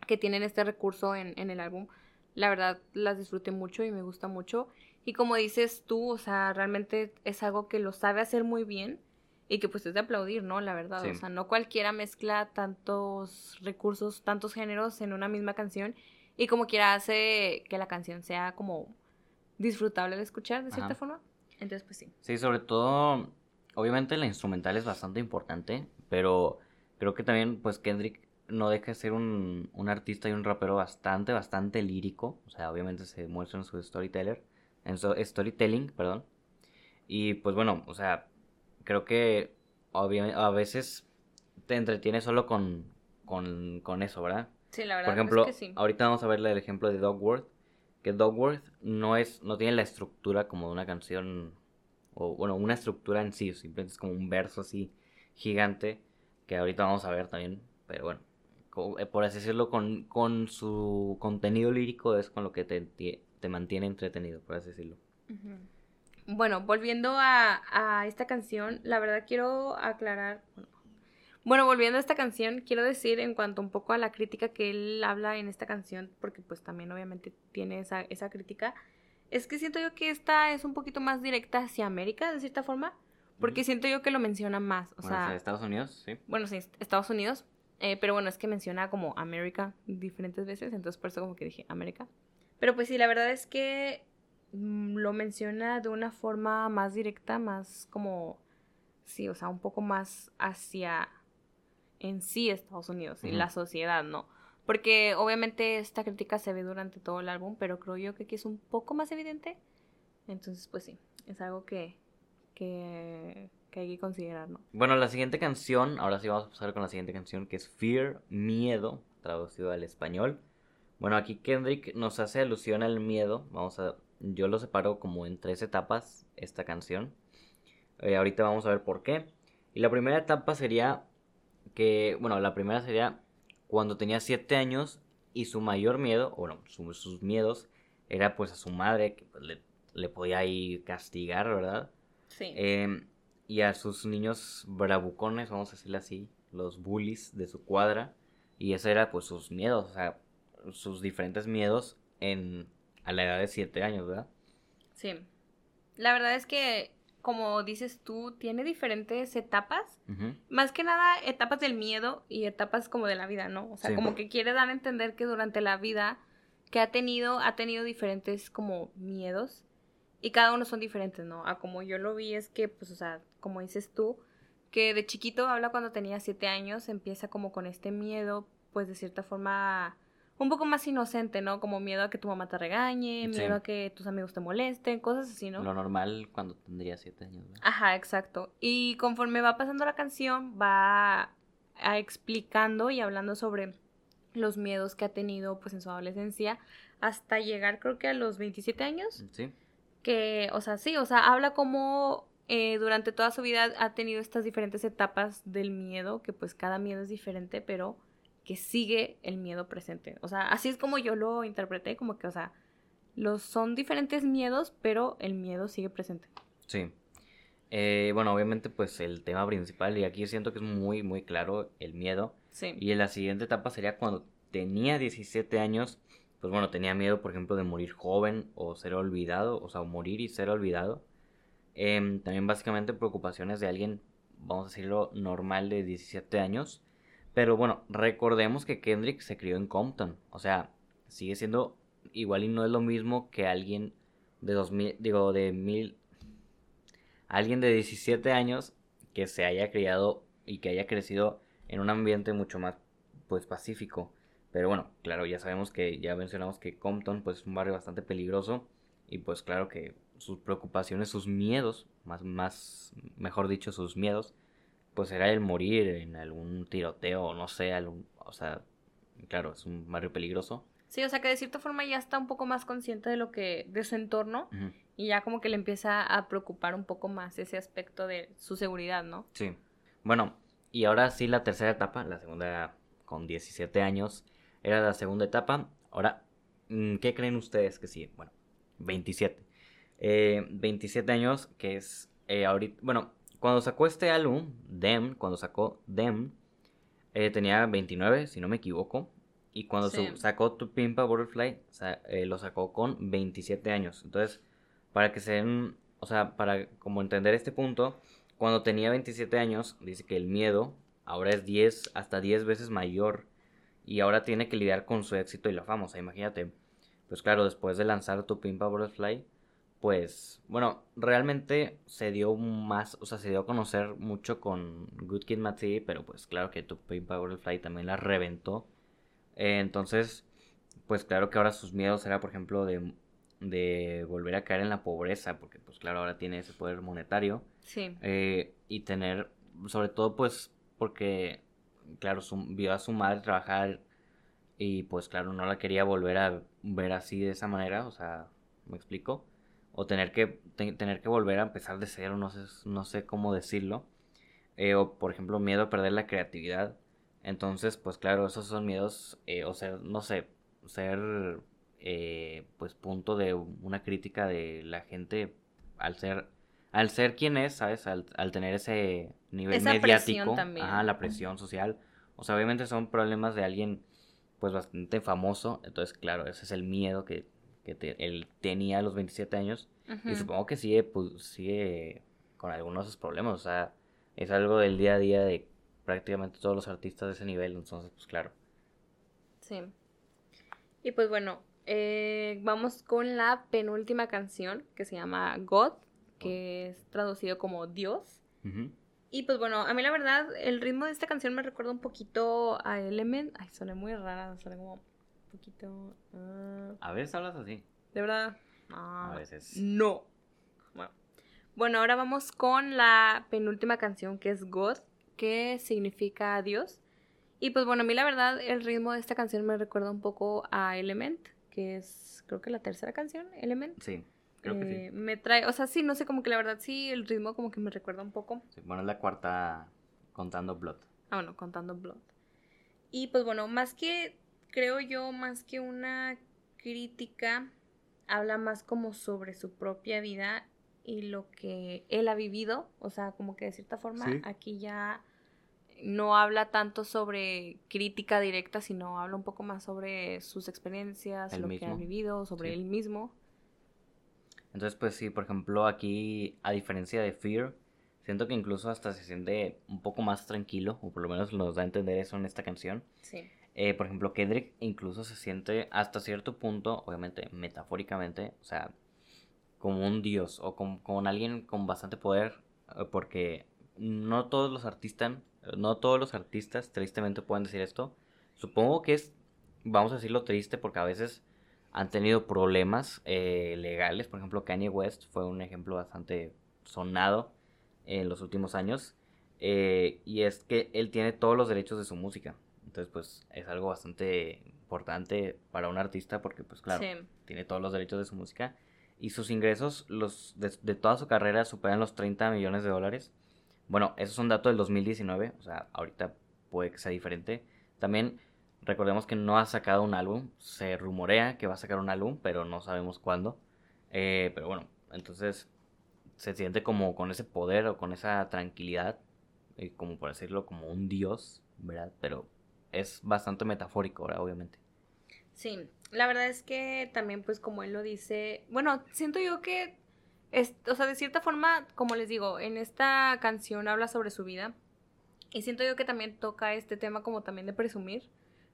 que tienen este recurso en, en el álbum. La verdad las disfruté mucho y me gusta mucho. Y como dices tú, o sea, realmente es algo que lo sabe hacer muy bien y que pues es de aplaudir, ¿no? La verdad, o sea, no cualquiera mezcla tantos recursos, tantos géneros en una misma canción y como quiera hace que la canción sea como disfrutable de escuchar de cierta forma. Entonces, pues sí. Sí, sobre todo, obviamente la instrumental es bastante importante, pero creo que también pues Kendrick no deja de ser un, un artista y un rapero bastante, bastante lírico. O sea, obviamente se muestra en su storyteller en storytelling, perdón. Y pues bueno, o sea, creo que a veces te entretiene solo con, con, eso, ¿verdad? Sí, la verdad. Por ejemplo, es que sí. ahorita vamos a ver el ejemplo de Dogworth, que Dogworth no es no tiene la estructura como de una canción o bueno, una estructura en sí, simplemente es como un verso así gigante que ahorita vamos a ver también, pero bueno, eh, por así decirlo, con, con su contenido lírico es con lo que te, te mantiene entretenido, por así decirlo. Bueno, volviendo a, esta canción, la verdad quiero aclarar. Volviendo a esta canción, quiero decir en cuanto un poco a la crítica que él habla en esta canción, porque pues también obviamente tiene esa, esa crítica, es que siento yo que esta es un poquito más directa hacia América, de cierta forma, porque siento yo que lo menciona más. O sea, Estados Unidos, sí. Bueno, sí, Estados Unidos, eh, pero bueno, es que menciona como América diferentes veces, entonces por eso como que dije América. Pero pues sí, la verdad es que mm, lo menciona de una forma más directa, más como, sí, o sea, un poco más hacia en sí Estados Unidos y la sociedad, ¿no? Porque obviamente esta crítica se ve durante todo el álbum, pero creo yo que aquí es un poco más evidente. Entonces, pues sí, es algo que, que, que hay que considerar, ¿no? Bueno, la siguiente canción, ahora sí vamos a pasar con la siguiente canción, que es Fear, Miedo, traducido al español. Bueno, aquí Kendrick nos hace alusión al miedo. Vamos a. Yo lo separo como en tres etapas esta canción. Eh, ahorita vamos a ver por qué. Y la primera etapa sería que. Bueno, la primera sería cuando tenía siete años y su mayor miedo, o bueno, sus miedos, era pues a su madre, que pues, le, podía ir castigar, ¿verdad? Sí. Em, y a sus niños bravucones, vamos a decirle así, los bullies de su cuadra. Y ese era pues sus miedos, o sea, sus diferentes miedos en, a la edad de 7 años, ¿verdad? Sí. La verdad es que, como dices tú, tiene diferentes etapas. Más que nada, etapas del miedo y etapas como de la vida, ¿no? O sea, como que quiere dar a entender que durante la vida que ha tenido, ha tenido diferentes como miedos. Y cada uno son diferentes, ¿no? A como yo lo vi es que, pues, o sea, como dices tú, que de chiquito habla cuando tenía siete años, empieza como con este miedo, pues de cierta forma un poco más inocente, ¿no? Como miedo a que tu mamá te regañe, miedo a que tus amigos te molesten, cosas así, ¿no? Lo normal cuando tendría siete años. ¿no? Ajá, exacto. Y conforme va pasando la canción, va a explicando y hablando sobre los miedos que ha tenido pues en su adolescencia hasta llegar creo que a los 27 años. Sí. Que, o sea, sí, o sea, habla como eh, durante toda su vida ha tenido estas diferentes etapas del miedo, que pues cada miedo es diferente, pero que sigue el miedo presente. O sea, así es como yo lo interpreté, como que, o sea, los son diferentes miedos, pero el miedo sigue presente. Sí. Eh, bueno, obviamente, pues el tema principal, y aquí siento que es muy, muy claro, el miedo. Sí. Y en la siguiente etapa sería cuando tenía 17 años, pues bueno, tenía miedo, por ejemplo, de morir joven o ser olvidado, o sea, morir y ser olvidado. Em, también básicamente preocupaciones de alguien vamos a decirlo, normal de 17 años. Pero bueno, recordemos que Kendrick se crió en Compton. O sea, sigue siendo igual y no es lo mismo que alguien de 2000, digo, de mil, alguien de 17 años que se haya criado y que haya crecido en un ambiente mucho más, pues, pacífico. Pero bueno, claro, ya sabemos que, ya mencionamos que Compton, pues, es un barrio bastante peligroso y pues claro que sus preocupaciones, sus miedos, más, más, mejor dicho, sus miedos, pues era el morir en algún tiroteo, no sé, algún, o sea, claro, es un barrio peligroso. Sí, o sea que de cierta forma ya está un poco más consciente de lo que, de su entorno, y ya como que le empieza a preocupar un poco más ese aspecto de su seguridad, ¿no? Sí. Bueno, y ahora sí la tercera etapa, la segunda con 17 años, era la segunda etapa. Ahora, mm, ¿qué creen ustedes que sí? Bueno, 27. 27 eh, años, que es eh, ahorita, bueno, cuando sacó este álbum, Dem, cuando sacó Dem, eh, tenía 29, si no me equivoco. Y cuando sacó Tu Pimpa Butterfly, lo sacó con 27 años. Entonces, para que se den, o sea, para como entender este punto, cuando tenía 27 años, dice que el miedo ahora es 10, hasta 10 veces mayor. Y ahora tiene que lidiar con su éxito y la fama. O sea, imagínate. Pues claro, después de lanzar Tu Pimpa Butterfly, pues, bueno, realmente se dio más, o sea, se dio a conocer mucho con Good Kid Mad pero pues claro que Tu Pimpa Butterfly también la reventó. entonces, pues claro que ahora sus miedos era, por ejemplo, de de volver a caer en la pobreza, porque pues claro, ahora tiene ese poder monetario. Sí. Eh, y tener, sobre todo pues porque, claro, vio a su madre trabajar y pues claro, no la quería volver a ver así de esa manera, o sea, ¿me explico? O tener que, tener que volver a empezar de cero, no sé, no sé cómo decirlo. Eh, o por ejemplo, miedo a perder la creatividad. Entonces, pues claro, esos son miedos, eh, o ser, no sé, ser eh, pues punto de una crítica de la gente al ser al ser quien es, ¿sabes? Al, tener ese nivel mediático, la presión social. O sea, obviamente son problemas de alguien pues bastante famoso, entonces claro, ese es el miedo que, que él tenía a los 27 años y supongo que sigue, pues, sigue con algunos de esos problemas, o sea, es algo del día a día de prácticamente todos los artistas de ese nivel, entonces pues claro. Sí. Y pues bueno, eh, vamos con la penúltima canción que se llama God, que es traducido como Dios. Y pues bueno, a mí la verdad, el ritmo de esta canción me recuerda un poquito a Element. Ay, suena muy rara, suena como poquito. Ah. A veces hablas así. ¿De verdad? a veces. No. Bueno. bueno, ahora vamos con la penúltima canción que es God, que significa Dios. Y pues bueno, a mí la verdad, el ritmo de esta canción me recuerda un poco a Element que es creo que la tercera canción, Element. Sí, creo que sí. Eh, me trae, o sea, sí, no sé, como que la verdad sí, el ritmo como que me recuerda un poco. Sí, bueno, es la cuarta contando Blood. Ah, bueno, contando Blood. Y pues bueno, más que, creo yo, más que una crítica, habla más como sobre su propia vida y lo que él ha vivido, o sea, como que de cierta forma aquí ya no habla tanto sobre crítica directa, sino habla un poco más sobre sus experiencias, lo que ha vivido, sobre él mismo. Entonces, pues sí, por ejemplo, aquí, a diferencia de Fear, siento que incluso hasta se siente un poco más tranquilo, o por lo menos nos da a entender eso en esta canción. Sí. Eh, por ejemplo, Kendrick incluso se siente hasta cierto punto, obviamente metafóricamente, o sea, como un dios o como, con alguien con bastante poder, eh, porque no todos los artistas no todos los artistas tristemente pueden decir esto. Supongo que es, vamos a decirlo triste, porque a veces han tenido problemas eh, legales. Por ejemplo, Kanye West fue un ejemplo bastante sonado en los últimos años. Eh, y es que él tiene todos los derechos de su música. Entonces, pues es algo bastante importante para un artista porque, pues claro, tiene todos los derechos de su música. Y sus ingresos los de, de toda su carrera superan los 30 millones de dólares. Bueno, eso es un dato del 2019, o sea, ahorita puede que sea diferente. También recordemos que no ha sacado un álbum, se rumorea que va a sacar un álbum, pero no sabemos cuándo. Eh, pero bueno, entonces se siente como con ese poder o con esa tranquilidad, y como por decirlo, como un dios, ¿verdad? Pero es bastante metafórico ahora, obviamente. Sí, la verdad es que también pues como él lo dice, bueno, siento yo que o sea, de cierta forma, como les digo, en esta canción habla sobre su vida. Y siento yo que también toca este tema como también de presumir.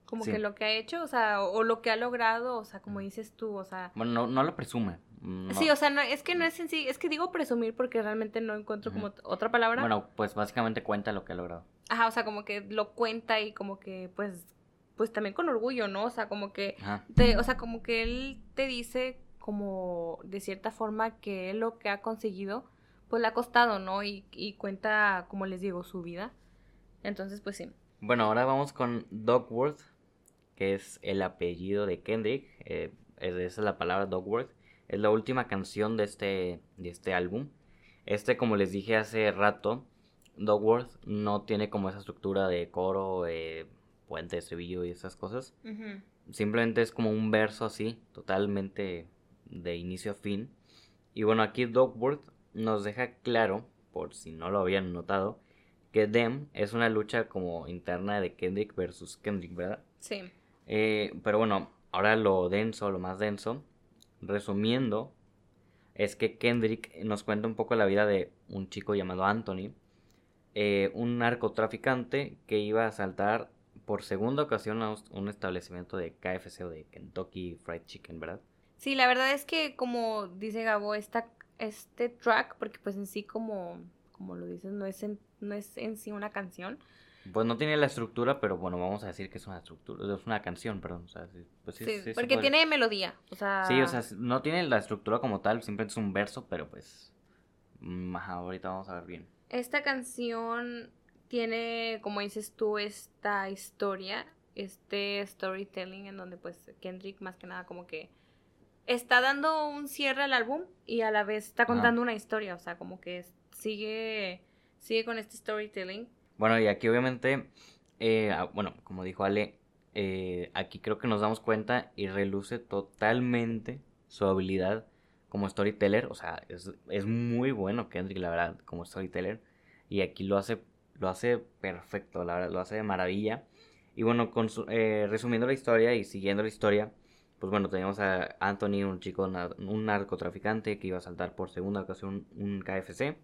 Como que lo que ha hecho, o sea, o, lo que ha logrado, o sea, como dices tú, o sea... Bueno, no, no lo presume. Sí, o sea, no, es que no es sencillo, es que digo presumir porque realmente no encuentro como otra palabra. Bueno, pues básicamente cuenta lo que ha logrado. Ajá, o sea, como que lo cuenta y como que, pues, pues también con orgullo, ¿no? O sea, como que, te, o sea, como que él te dice como de cierta forma que él lo que ha conseguido, pues le ha costado, ¿no? Y, y cuenta, como les digo, su vida. Entonces, pues sí. Bueno, ahora vamos con Dogworth, que es el apellido de Kendrick. Eh, esa es la palabra Dogworth. Es la última canción de este, de este álbum. Este, como les dije hace rato, Dogworth no tiene como esa estructura de coro, eh, puente, estribillo y esas cosas. Simplemente es como un verso así, totalmente de inicio a fin. Y bueno, aquí Dogworth nos deja claro, por si no lo habían notado, que Dem es una lucha como interna de Kendrick versus Kendrick, ¿verdad? Sí. Eh, pero bueno, ahora lo denso, lo más denso, resumiendo, es que Kendrick nos cuenta un poco la vida de un chico llamado Anthony, eh, un narcotraficante que iba a asaltar por segunda ocasión a un establecimiento de KFC o de Kentucky Fried Chicken, ¿verdad? Sí, la verdad es que como dice Gabo, esta, este track, porque pues en sí como, como lo dices, no es en, no es en sí una canción. Pues no tiene la estructura, pero bueno, vamos a decir que es una estructura, es una canción, perdón. Pues sí, porque tiene melodía, o sea... Sí, o sea, no tiene la estructura como tal, simplemente es un verso, pero pues... Mm, ahorita vamos a ver bien. Esta canción tiene, como dices tú, esta historia, este storytelling en donde pues Kendrick más que nada como que está dando un cierre al álbum y a la vez está contando una historia, o sea, como que sigue, sigue con este storytelling. Bueno, y aquí obviamente, eh, ah, bueno, como dijo Ale, eh, aquí creo que nos damos cuenta y reluce totalmente su habilidad como storyteller, o sea, es, es muy bueno Kendrick, la verdad, como storyteller, y aquí lo hace, lo hace perfecto, la verdad, lo hace de maravilla. Y bueno, con eh, resumiendo la historia y siguiendo la historia, pues bueno, teníamos a Anthony, un chico, un narcotraficante que iba a saltar por segunda ocasión un KFC.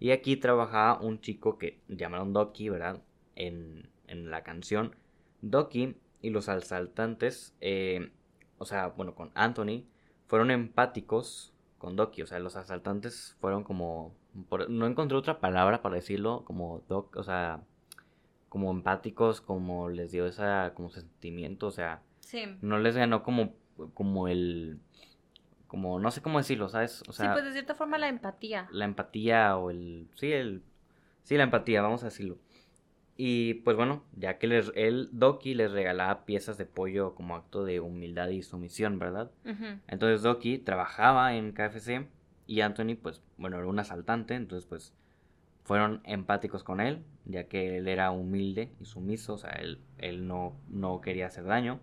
Y aquí trabajaba un chico que llamaron Doki, ¿verdad? En, en la canción. Doki y los asaltantes, eh, o sea, bueno, con Anthony, fueron empáticos con Doki. O sea, los asaltantes fueron como... no encontré otra palabra para decirlo, como Doc, o sea, como empáticos, como les dio esa como sentimiento, o sea, no les ganó como, como el, como, no sé cómo decirlo, ¿sabes? O sea, sí, pues de cierta forma la empatía. La empatía o el, sí, el, sí, la empatía, vamos a decirlo. Y pues bueno, ya que les, el Doki les regalaba piezas de pollo como acto de humildad y sumisión, ¿verdad? Entonces Doki trabajaba en KFC y Anthony, pues bueno, era un asaltante, entonces pues fueron empáticos con él, ya que él era humilde y sumiso, o sea, él, él no, no quería hacer daño.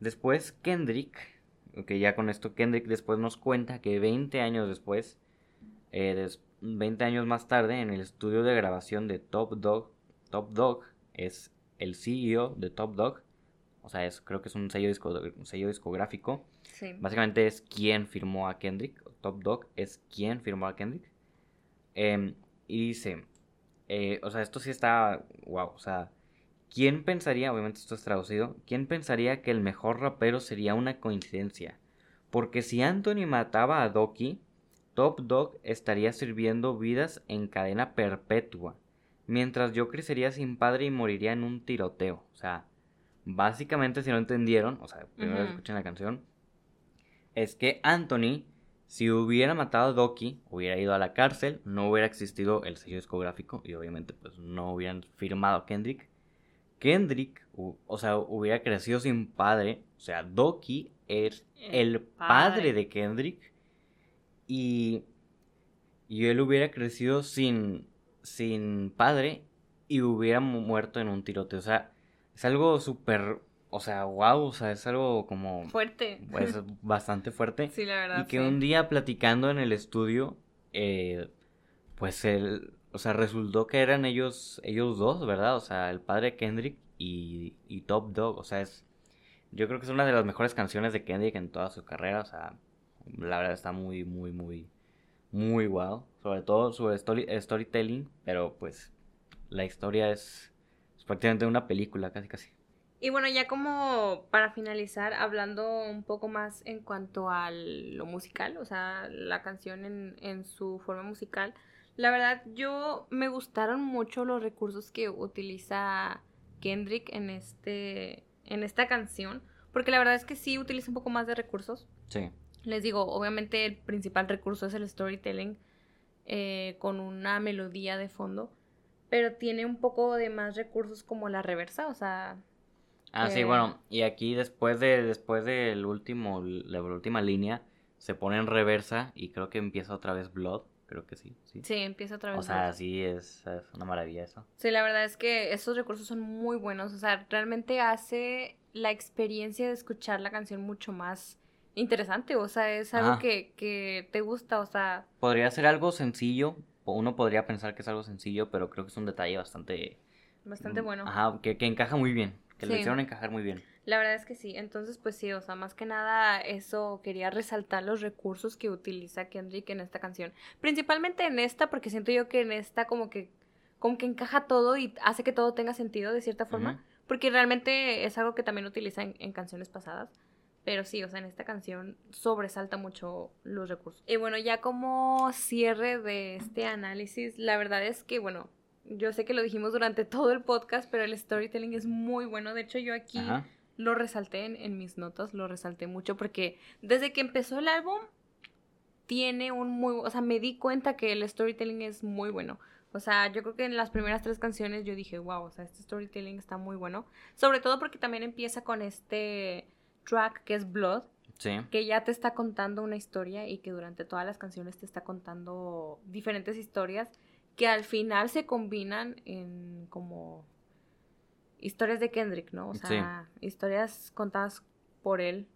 Después Kendrick, ok, ya con esto Kendrick después nos cuenta que 20 años después, 20 eh, años más tarde, en el estudio de grabación de Top Dog, Top Dog es el CEO de Top Dog, o sea, es, creo que es un sello, sello discográfico. Básicamente es quien firmó a Kendrick, Top Dog es quien firmó a Kendrick. Em, y dice, eh, o sea, esto sí está, wow, o sea, ¿Quién pensaría, obviamente esto es traducido, quién pensaría que el mejor rapero sería una coincidencia? Porque si Anthony mataba a Doki, Top Dog estaría sirviendo vidas en cadena perpetua, mientras yo crecería sin padre y moriría en un tiroteo. O sea, básicamente si no entendieron, o sea, primero escuchen la canción, es que Anthony, si hubiera matado a Doki, hubiera ido a la cárcel, no hubiera existido el sello discográfico y obviamente pues no hubieran firmado a Kendrick Kendrick, o sea, hubiera crecido sin padre, o sea, Doki es el, padre. de Kendrick y, y él hubiera crecido sin, sin padre y hubiera muerto en un tiroteo. O sea, es algo súper, o sea, wow, o sea, es algo como... Fuerte. Pues [laughs] bastante fuerte. Sí, la verdad. Y que un día platicando en el estudio, eh, pues él, o sea, resultó que eran ellos, ellos dos, ¿verdad? O sea, el padre Kendrick y, y Top Dog. O sea, es. Yo creo que es una de las mejores canciones de Kendrick en toda su carrera. O sea, la verdad está muy, muy, muy. Muy wow. Sobre todo su story, storytelling, pero pues la historia es, es prácticamente una película, casi casi. Y bueno, ya como para finalizar, hablando un poco más en cuanto a lo musical, o sea, la canción en, en su forma musical, la verdad yo me gustaron mucho los recursos que utiliza Kendrick en este en esta canción, porque la verdad es que sí utiliza un poco más de recursos. Sí. Les digo, obviamente el principal recurso es el storytelling eh, con una melodía de fondo, pero tiene un poco de más recursos como la reversa, o sea, Ah, sí, bueno, y aquí después de después del último la última línea se pone en reversa y creo que empieza otra vez Blood, creo que sí, sí. Sí, empieza otra vez. O sea, sí es, es una maravilla eso. Sí, la verdad es que esos recursos son muy buenos, o sea, realmente hace la experiencia de escuchar la canción mucho más interesante, o sea, es algo que, que te gusta, o sea... Podría ser algo sencillo, uno podría pensar que es algo sencillo, pero creo que es un detalle bastante... Bastante mm, bueno. Ajá, que, que encaja muy bien. Que lo hicieron encajar muy bien. La verdad es que sí. Entonces, pues sí, o sea, más que nada eso quería resaltar los recursos que utiliza Kendrick en esta canción. Principalmente en esta, porque siento yo que en esta como que como que encaja todo y hace que todo tenga sentido de cierta forma. Porque realmente es algo que también utiliza en, canciones pasadas. Pero sí, o sea, en esta canción sobresalta mucho los recursos. Y bueno, ya como cierre de este análisis, la verdad es que, bueno, yo sé que lo dijimos durante [laughs] todo el podcast, pero el storytelling es muy bueno. De hecho, yo aquí lo resalté en, mis notas, lo resalté mucho porque desde que empezó el álbum tiene un muy, o sea, me di cuenta que el storytelling es muy bueno. O sea, yo creo que en las primeras tres canciones yo dije, wow, o sea, este storytelling está muy bueno. Sobre todo porque también empieza con este track que es Blood. Sí. Que ya te está contando una historia y que durante todas las canciones te está contando diferentes historias que al final se combinan en como historias de Kendrick, ¿no? O sea, historias contadas por él,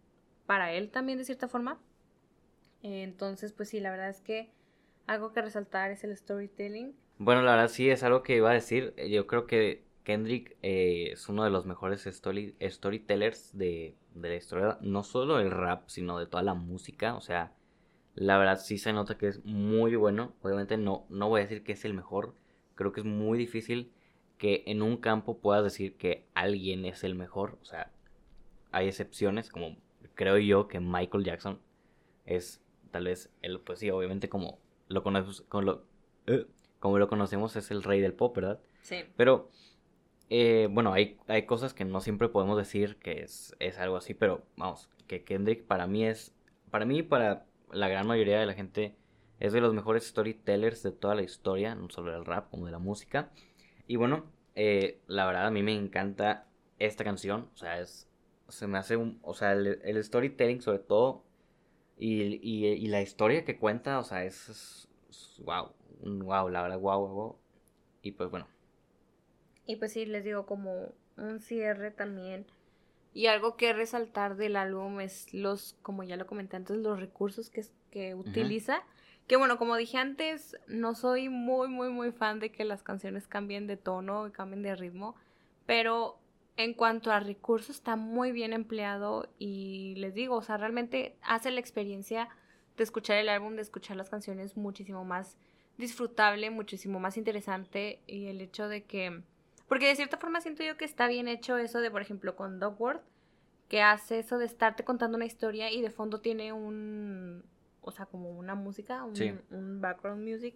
para él también de cierta forma. Entonces, pues sí, la verdad es que algo que resaltar es el storytelling. Bueno, la verdad sí es algo que iba a decir. Yo creo que Kendrick eh, es uno de los mejores storytellers de, de la historia, no solo del rap, sino de toda la música. O sea, la verdad sí se nota que es muy bueno. Obviamente no, no voy a decir que es el mejor. Creo que es muy difícil que en un campo puedas decir que alguien es el mejor. O sea, hay excepciones, como creo yo que Michael Jackson es tal vez el, pues sí, obviamente como lo conocemos, como lo, eh, como lo conocemos es el rey del pop, ¿verdad? Sí. Pero, eh, bueno, hay, hay cosas que no siempre podemos decir que es, es algo así, pero vamos, que Kendrick para mí es, para mí, para la gran mayoría de la gente es de los mejores storytellers de toda la historia, no solo del rap como de la música. Y bueno, eh, la verdad a mí me encanta esta canción, o sea, es, se me hace un, o sea, el, storytelling sobre todo y, la historia que cuenta, o sea, es, wow, wow, la verdad, wow, wow. Y pues bueno. Y pues sí, les digo como un cierre también y algo que resaltar del álbum es los, como ya lo comenté antes, los recursos que, que utiliza. Que bueno, como dije antes, no soy muy, muy, muy fan de que las canciones cambien de tono y cambien de ritmo. Pero en cuanto a recursos, está muy bien empleado. Y les digo, o sea, realmente hace la experiencia de escuchar el álbum, de escuchar las canciones muchísimo más disfrutable, muchísimo más interesante. Y el hecho de que porque de cierta forma siento yo que está bien hecho eso de, por ejemplo, con Dogworth, que hace eso de estarte contando una historia y de fondo tiene un, o sea, como una música, un, background music,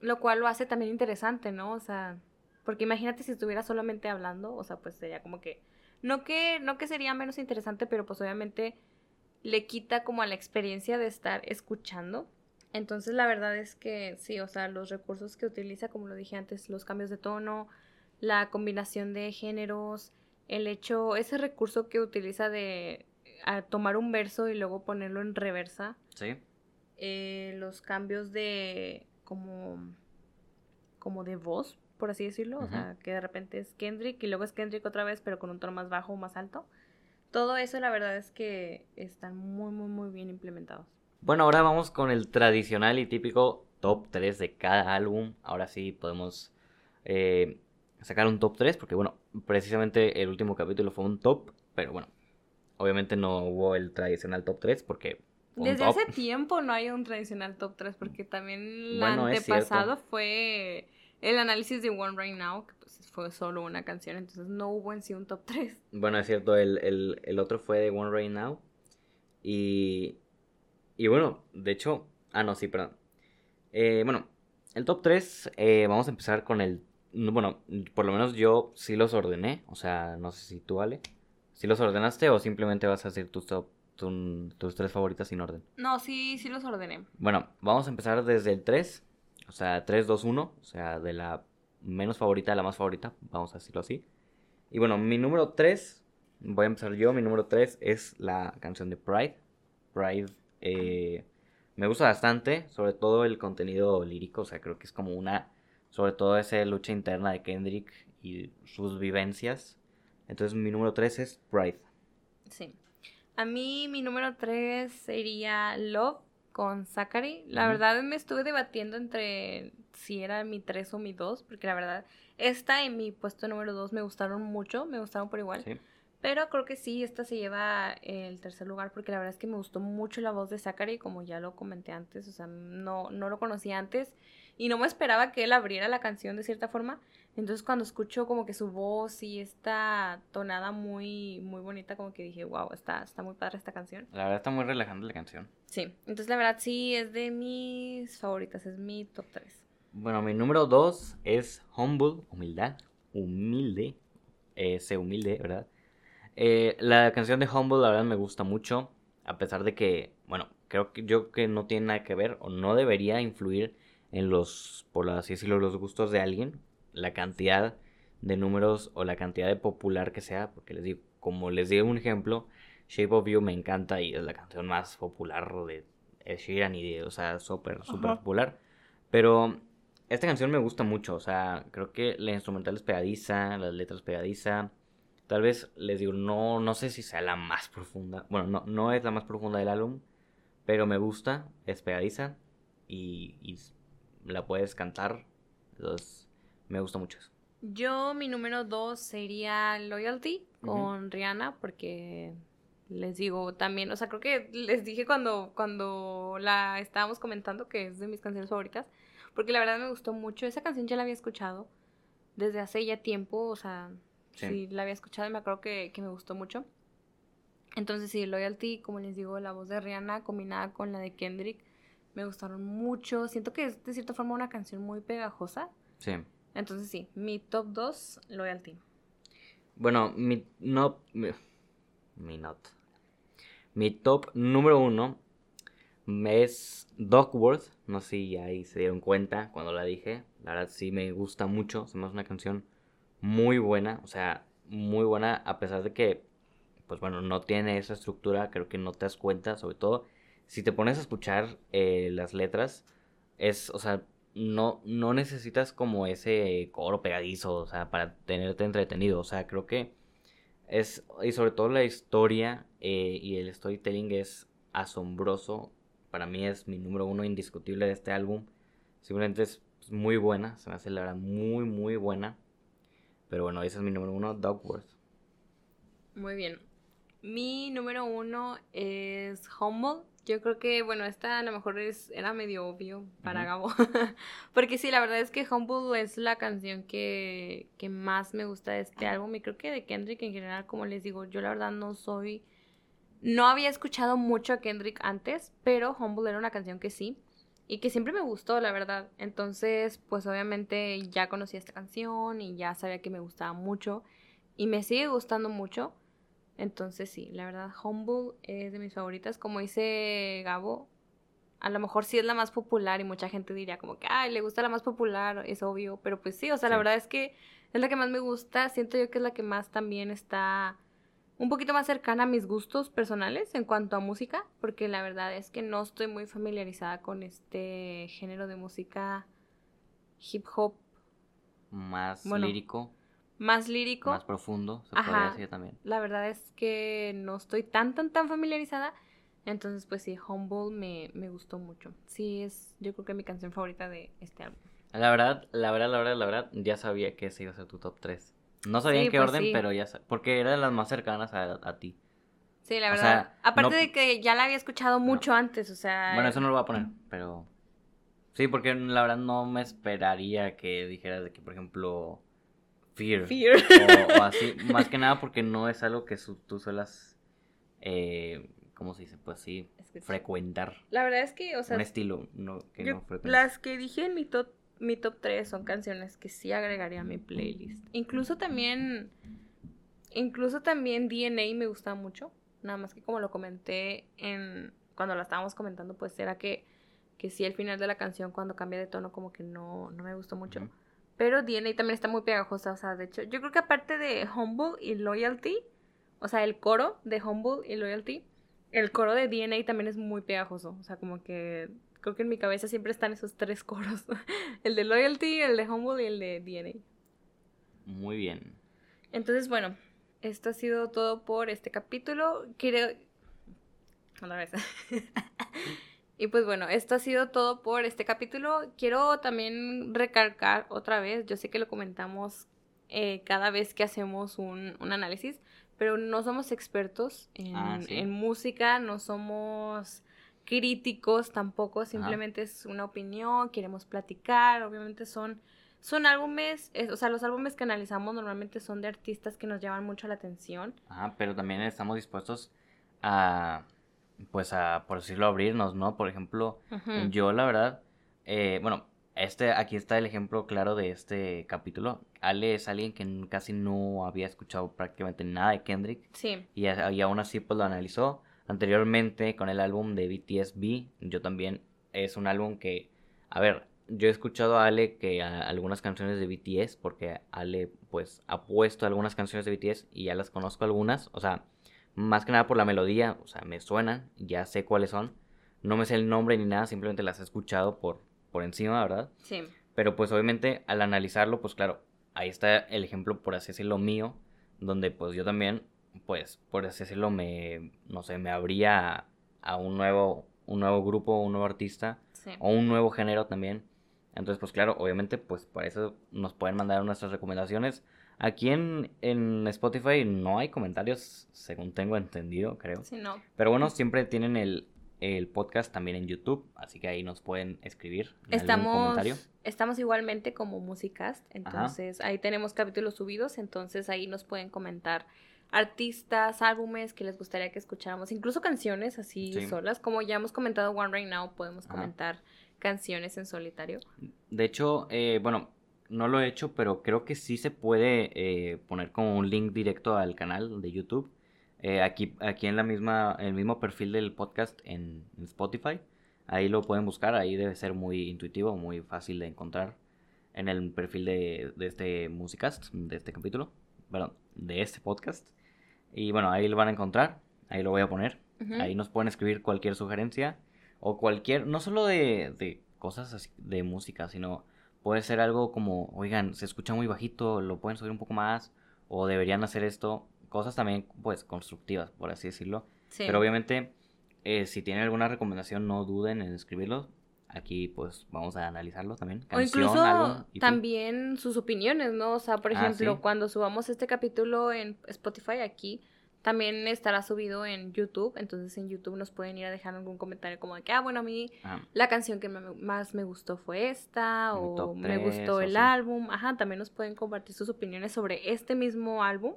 lo cual lo hace también interesante, ¿no? O sea, porque imagínate si estuviera solamente hablando, o sea, pues sería como que, no que, no que sería menos interesante, pero pues obviamente le quita como a la experiencia de estar escuchando. Entonces la verdad es que sí, o sea, los recursos que utiliza, como lo dije antes, los cambios de tono, la combinación de géneros, el hecho, ese recurso que utiliza de tomar un verso y luego ponerlo en reversa. Sí. Eh, los cambios de como como de voz, por así decirlo, o sea, que de repente es Kendrick y luego es Kendrick otra vez, pero con un tono más bajo o más alto. Todo eso la verdad es que están muy muy muy bien implementados. Bueno, ahora vamos con el tradicional y típico top 3 de cada álbum. Ahora sí podemos eh, sacar un top 3, porque bueno, precisamente el último capítulo fue un top, pero bueno, obviamente no hubo el tradicional top 3 porque Desde top. hace tiempo no hay un tradicional top 3 porque también el Bueno, antepasado fue el análisis de One Right Now, que pues fue solo una canción, entonces no hubo en sí un top 3. Bueno, es cierto, el, el, el otro fue de One Right Now. Y, y bueno, de hecho, ah, no, sí, perdón. Eh, bueno, el top 3, vamos a empezar con el, bueno, por lo menos yo sí los ordené, o sea, no sé si tú, vale. ¿Sí los ordenaste o simplemente vas a hacer tus top, tu- tus tres favoritas sin orden? No, sí, sí los ordené. Bueno, vamos a empezar desde el 3, o sea, 3, 2, 1, o sea, de la menos favorita a la más favorita, vamos a decirlo así. Y bueno, mi número 3, voy a empezar yo, mi número 3 es la canción de Pride. Pride eh, me gusta bastante, sobre todo el contenido lírico, o sea, creo que es como una, sobre todo esa lucha interna de Kendrick y sus vivencias. Entonces mi número 3 es Pride. Sí. A mí mi número 3 sería Love con Zachary. La verdad me estuve debatiendo entre si era mi 3 o mi 2, porque la verdad esta y mi puesto número 2 me gustaron mucho, me gustaron por igual. ¿sí? Pero creo que sí, esta se lleva el tercer lugar porque la verdad es que me gustó mucho la voz de Zachary, como ya lo comenté antes, o sea, no, no lo conocía antes y no me esperaba que él abriera la canción de cierta forma. Entonces cuando escucho como que su voz y esta tonada muy, muy bonita, como que dije, wow, está, está muy padre esta canción. La verdad está muy relajante la canción. Sí, entonces la verdad sí es de mis favoritas, es mi top 3. Bueno, mi número 2 es Humble, humildad, humilde, eh, sé humilde, ¿verdad? Eh, la canción de Humble, la verdad, me gusta mucho, a pesar de que, bueno, creo que yo que no tiene nada que ver o no debería influir en los, por así decirlo, los gustos de alguien, la cantidad de números o la cantidad de popular que sea, porque les digo, como les digo un ejemplo, Shape of You me encanta y es la canción más popular de Ed Sheeran y de, o sea, súper, súper popular, pero esta canción me gusta mucho, o sea, creo que la instrumental es pegadiza, las letras pegadiza. Tal vez les digo, no, no sé si sea la más profunda. Bueno, no, no es la más profunda del álbum, pero me gusta, es pegadiza y, la puedes cantar. Entonces, me gusta mucho eso. Yo, mi número 2 sería Loyalty con Rihanna, porque les digo también, o sea, creo que les dije cuando, cuando la estábamos comentando que es de mis canciones favoritas, porque la verdad me gustó mucho. Esa canción ya la había escuchado desde hace ya tiempo, o sea, Sí. sí, la había escuchado y me acuerdo que, que me gustó mucho. Entonces, sí, Loyalty, como les digo, la voz de Rihanna combinada con la de Kendrick, me gustaron mucho. Siento que es de cierta forma una canción muy pegajosa. Sí. Entonces sí, mi top 2, Loyalty. Bueno, mi no mi, mi not. Mi top número uno es Dogworth. No sé si ahí se dieron cuenta cuando la dije. La verdad sí me gusta mucho. Se me hace una canción muy buena. O sea, muy buena. A pesar de que, pues bueno, no tiene esa estructura. Creo que no te das cuenta. Sobre todo, si te pones a escuchar eh, las letras. Es, o sea, no, no necesitas como ese coro pegadizo, o sea, para tenerte entretenido. O sea, creo que es, y sobre todo la historia eh, y el storytelling es asombroso. Para mí es mi número uno indiscutible de este álbum. Simplemente es muy buena, se me hace la verdad muy, muy buena. Pero bueno, ese es mi número uno, Dogworth. Muy bien. Mi número uno es Humble. Yo creo que, bueno, esta a lo mejor es, era medio obvio para. Gabo. [laughs] Porque sí, la verdad es que Humble es la canción que, que más me gusta de este álbum. Y creo que de Kendrick en general, como les digo, yo la verdad no soy. No había escuchado mucho a Kendrick antes, pero Humble era una canción que sí. Y que siempre me gustó, la verdad. Entonces, pues obviamente ya conocía esta canción y ya sabía que me gustaba mucho. Y me sigue gustando mucho. Entonces sí, la verdad, Humble es de mis favoritas. Como dice Gabo, a lo mejor sí es la más popular y mucha gente diría como que, ay, le gusta la más popular, es obvio. Pero pues sí, o sea, la verdad es que es la que más me gusta. Siento yo que es la que más también está un poquito más cercana a mis gustos personales en cuanto a música. Porque la verdad es que no estoy muy familiarizada con este género de música hip hop Más Bueno, lírico, más lírico. más profundo, se Ajá. podría decir también. La verdad es que no estoy tan, tan, tan familiarizada. Entonces, pues sí, Humble me, me gustó mucho. Sí, es yo creo que mi canción favorita de este álbum. La verdad, la verdad, la verdad, la verdad, ya sabía que ese iba a ser tu top 3. No sabía Sí, en qué pues orden, sí. pero ya sa- porque era de las más cercanas a, a ti. Sí, la verdad. Aparte de que ya la había escuchado mucho antes, o sea. Bueno, eso no lo voy a poner, pero. Sí, porque la verdad no me esperaría que dijeras de que, por ejemplo, Fear. Fear. O, así. [laughs] Más que nada porque no es algo que tú suelas. Eh, ¿Cómo se dice? Pues sí, frecuentar. La verdad es que, o sea. Un estilo no, que no Las que dije en mi top, mi top 3 son canciones que sí agregaría a mi playlist. Incluso también. Incluso también DNA me gusta mucho. Nada más que como lo comenté en cuando la estábamos comentando, pues era que, que sí, el final de la canción cuando cambia de tono como que no, no me gustó mucho. Pero DNA también está muy pegajosa, o sea, de hecho, yo creo que aparte de Humble y Loyalty, o sea, el coro de Humble y Loyalty, el coro de DNA también es muy pegajoso, o sea, como que creo que en mi cabeza siempre están esos tres coros, [laughs] el de Loyalty, el de Humble y el de DNA. Muy bien. Entonces, bueno, esto ha sido todo por este capítulo. Quiero... Otra vez. [laughs] y pues bueno, esto ha sido todo por este capítulo. Quiero también recalcar otra vez, yo sé que lo comentamos eh, cada vez que hacemos un, análisis, pero no somos expertos en, ah, en música, no somos críticos tampoco, simplemente es una opinión, queremos platicar, obviamente son son álbumes, o sea, los álbumes que analizamos normalmente son de artistas que nos llaman mucho la atención. Ah, pero también estamos dispuestos a, pues a, por decirlo, abrirnos, ¿no? Por ejemplo, yo la verdad, eh, bueno, este, aquí está el ejemplo claro de este capítulo. Ale es alguien que casi no había escuchado prácticamente nada de Kendrick. Sí. Y, y aún así pues lo analizó. Anteriormente con el álbum de BTS B, yo también, es un álbum que, a ver, yo he escuchado a Ale que algunas canciones de BTS, porque Ale pues ha puesto algunas canciones de BTS y ya las conozco algunas, o sea, más que nada por la melodía, o sea, me suenan, ya sé cuáles son, no me sé el nombre ni nada, simplemente las he escuchado por, por encima, ¿verdad? Sí. Pero pues obviamente al analizarlo, pues claro, ahí está el ejemplo, por así decirlo, mío, donde pues yo también, pues, por así decirlo, me, no sé, me abría a un nuevo, un nuevo grupo, un nuevo artista, o un nuevo género también entonces, pues claro, obviamente, pues por eso nos pueden mandar nuestras recomendaciones. Aquí en, en Spotify no hay comentarios, según tengo entendido, creo. Sí, no. Pero bueno, siempre tienen el, podcast también en YouTube, así que ahí nos pueden escribir estamos, comentario. Estamos igualmente como Musicast, entonces ahí tenemos capítulos subidos, entonces ahí nos pueden comentar artistas, álbumes que les gustaría que escucháramos, incluso canciones así solas, como ya hemos comentado One Right Now, podemos comentar canciones en solitario. De hecho, eh, bueno, no lo he hecho, pero creo que sí se puede eh, poner como un link directo al canal de YouTube. Eh, aquí, aquí en la misma, el mismo perfil del podcast en, Spotify. Ahí lo pueden buscar, ahí debe ser muy intuitivo, muy fácil de encontrar en el perfil de, de este Musicast, de este capítulo, bueno, de este podcast. Y bueno, ahí lo van a encontrar, ahí lo voy a poner. Ahí nos pueden escribir cualquier sugerencia o cualquier, no solo de, de cosas así, de música, sino puede ser algo como, oigan, se escucha muy bajito, lo pueden subir un poco más, o deberían hacer esto, cosas también pues constructivas, por así decirlo. Pero obviamente, eh, si tienen alguna recomendación, no duden en escribirlo. Aquí pues vamos a analizarlo también. o incluso también sus opiniones, ¿no? O sea, por ah, ejemplo, cuando subamos este capítulo en Spotify aquí, también estará subido en YouTube, entonces en YouTube nos pueden ir a dejar algún comentario como de que, ah, bueno, a mí ah. la canción que más me gustó fue esta, o me gustó el álbum, ajá, también nos pueden compartir sus opiniones sobre este mismo álbum,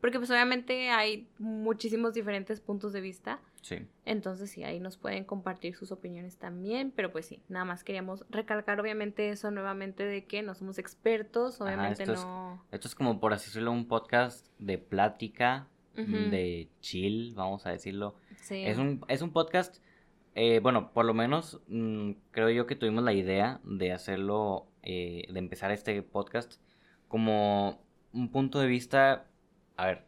porque pues obviamente hay muchísimos diferentes puntos de vista. Sí. Entonces sí, ahí nos pueden compartir sus opiniones también, pero pues sí, nada más queríamos recalcar obviamente eso nuevamente de que no somos expertos, obviamente no... esto es como por así decirlo un podcast de plática de chill, vamos a decirlo. Es, un, es un podcast, eh, bueno, por lo menos mm, creo yo que tuvimos la idea de hacerlo, eh, de empezar este podcast como un punto de vista, a ver,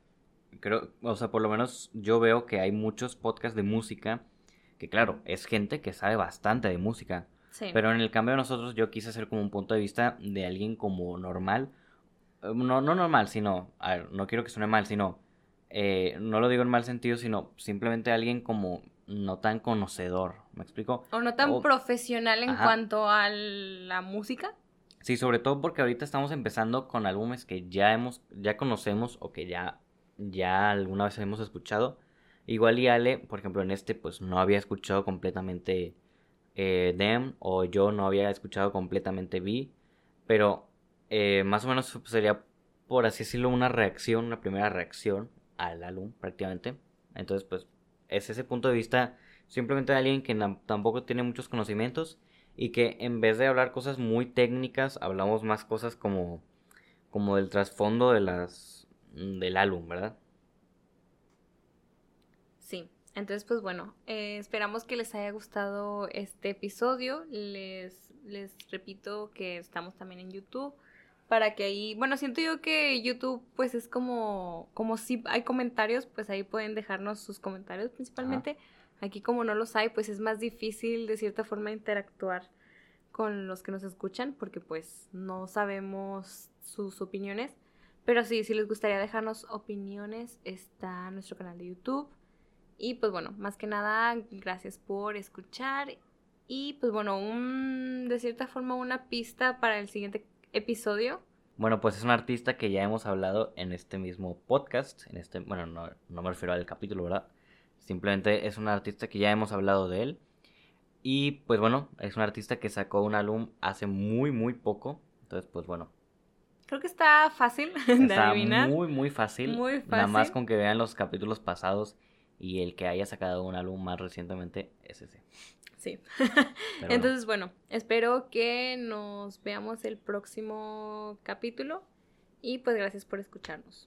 creo, o sea, por lo menos yo veo que hay muchos podcasts de música, que claro, es gente que sabe bastante de música. Pero en el cambio de nosotros yo quise hacer como un punto de vista de alguien como normal. Eh, no, no normal, sino, a ver, no quiero que suene mal, sino eh, no lo digo en mal sentido, sino simplemente alguien como no tan conocedor, ¿me explico? O no tan profesional en cuanto a la música. Sí, sobre todo porque ahorita estamos empezando con álbumes que ya hemos, ya conocemos o que ya, ya alguna vez hemos escuchado. Igual y Ale, por ejemplo, en este pues no había escuchado completamente eh, Dem o yo no había escuchado completamente Vi, pero eh, más o menos sería, por así decirlo, una reacción, una primera reacción al álbum prácticamente. Entonces pues es ese punto de vista simplemente de alguien que tampoco tiene muchos conocimientos y que en vez de hablar cosas muy técnicas, hablamos más cosas como, como del trasfondo de las, del álbum, ¿verdad? Sí, entonces pues bueno, eh, esperamos que les haya gustado este episodio. Les, les repito que estamos también en YouTube para que ahí, bueno, siento yo que YouTube pues es como, como si hay comentarios, pues ahí pueden dejarnos sus comentarios principalmente. Aquí como no los hay, pues es más difícil de cierta forma interactuar con los que nos escuchan porque pues no sabemos sus opiniones. Pero sí, si les gustaría dejarnos opiniones, está nuestro canal de YouTube. Y pues bueno, más que nada, gracias por escuchar. Y pues bueno, un, de cierta forma una pista para el siguiente episodio. Bueno, pues es un artista que ya hemos hablado en este mismo podcast. En este, bueno, no, no me refiero al capítulo, ¿verdad? Simplemente es un artista que ya hemos hablado de él. Y pues bueno, es un artista que sacó un álbum hace muy, muy poco. Entonces, pues bueno. Creo que está fácil [laughs] de está Muy, muy fácil. Muy fácil. Nada más con que vean los capítulos pasados y el que haya sacado un álbum más recientemente es ese. Sí. [laughs] Entonces, bueno, espero que nos veamos el próximo capítulo y pues gracias por escucharnos.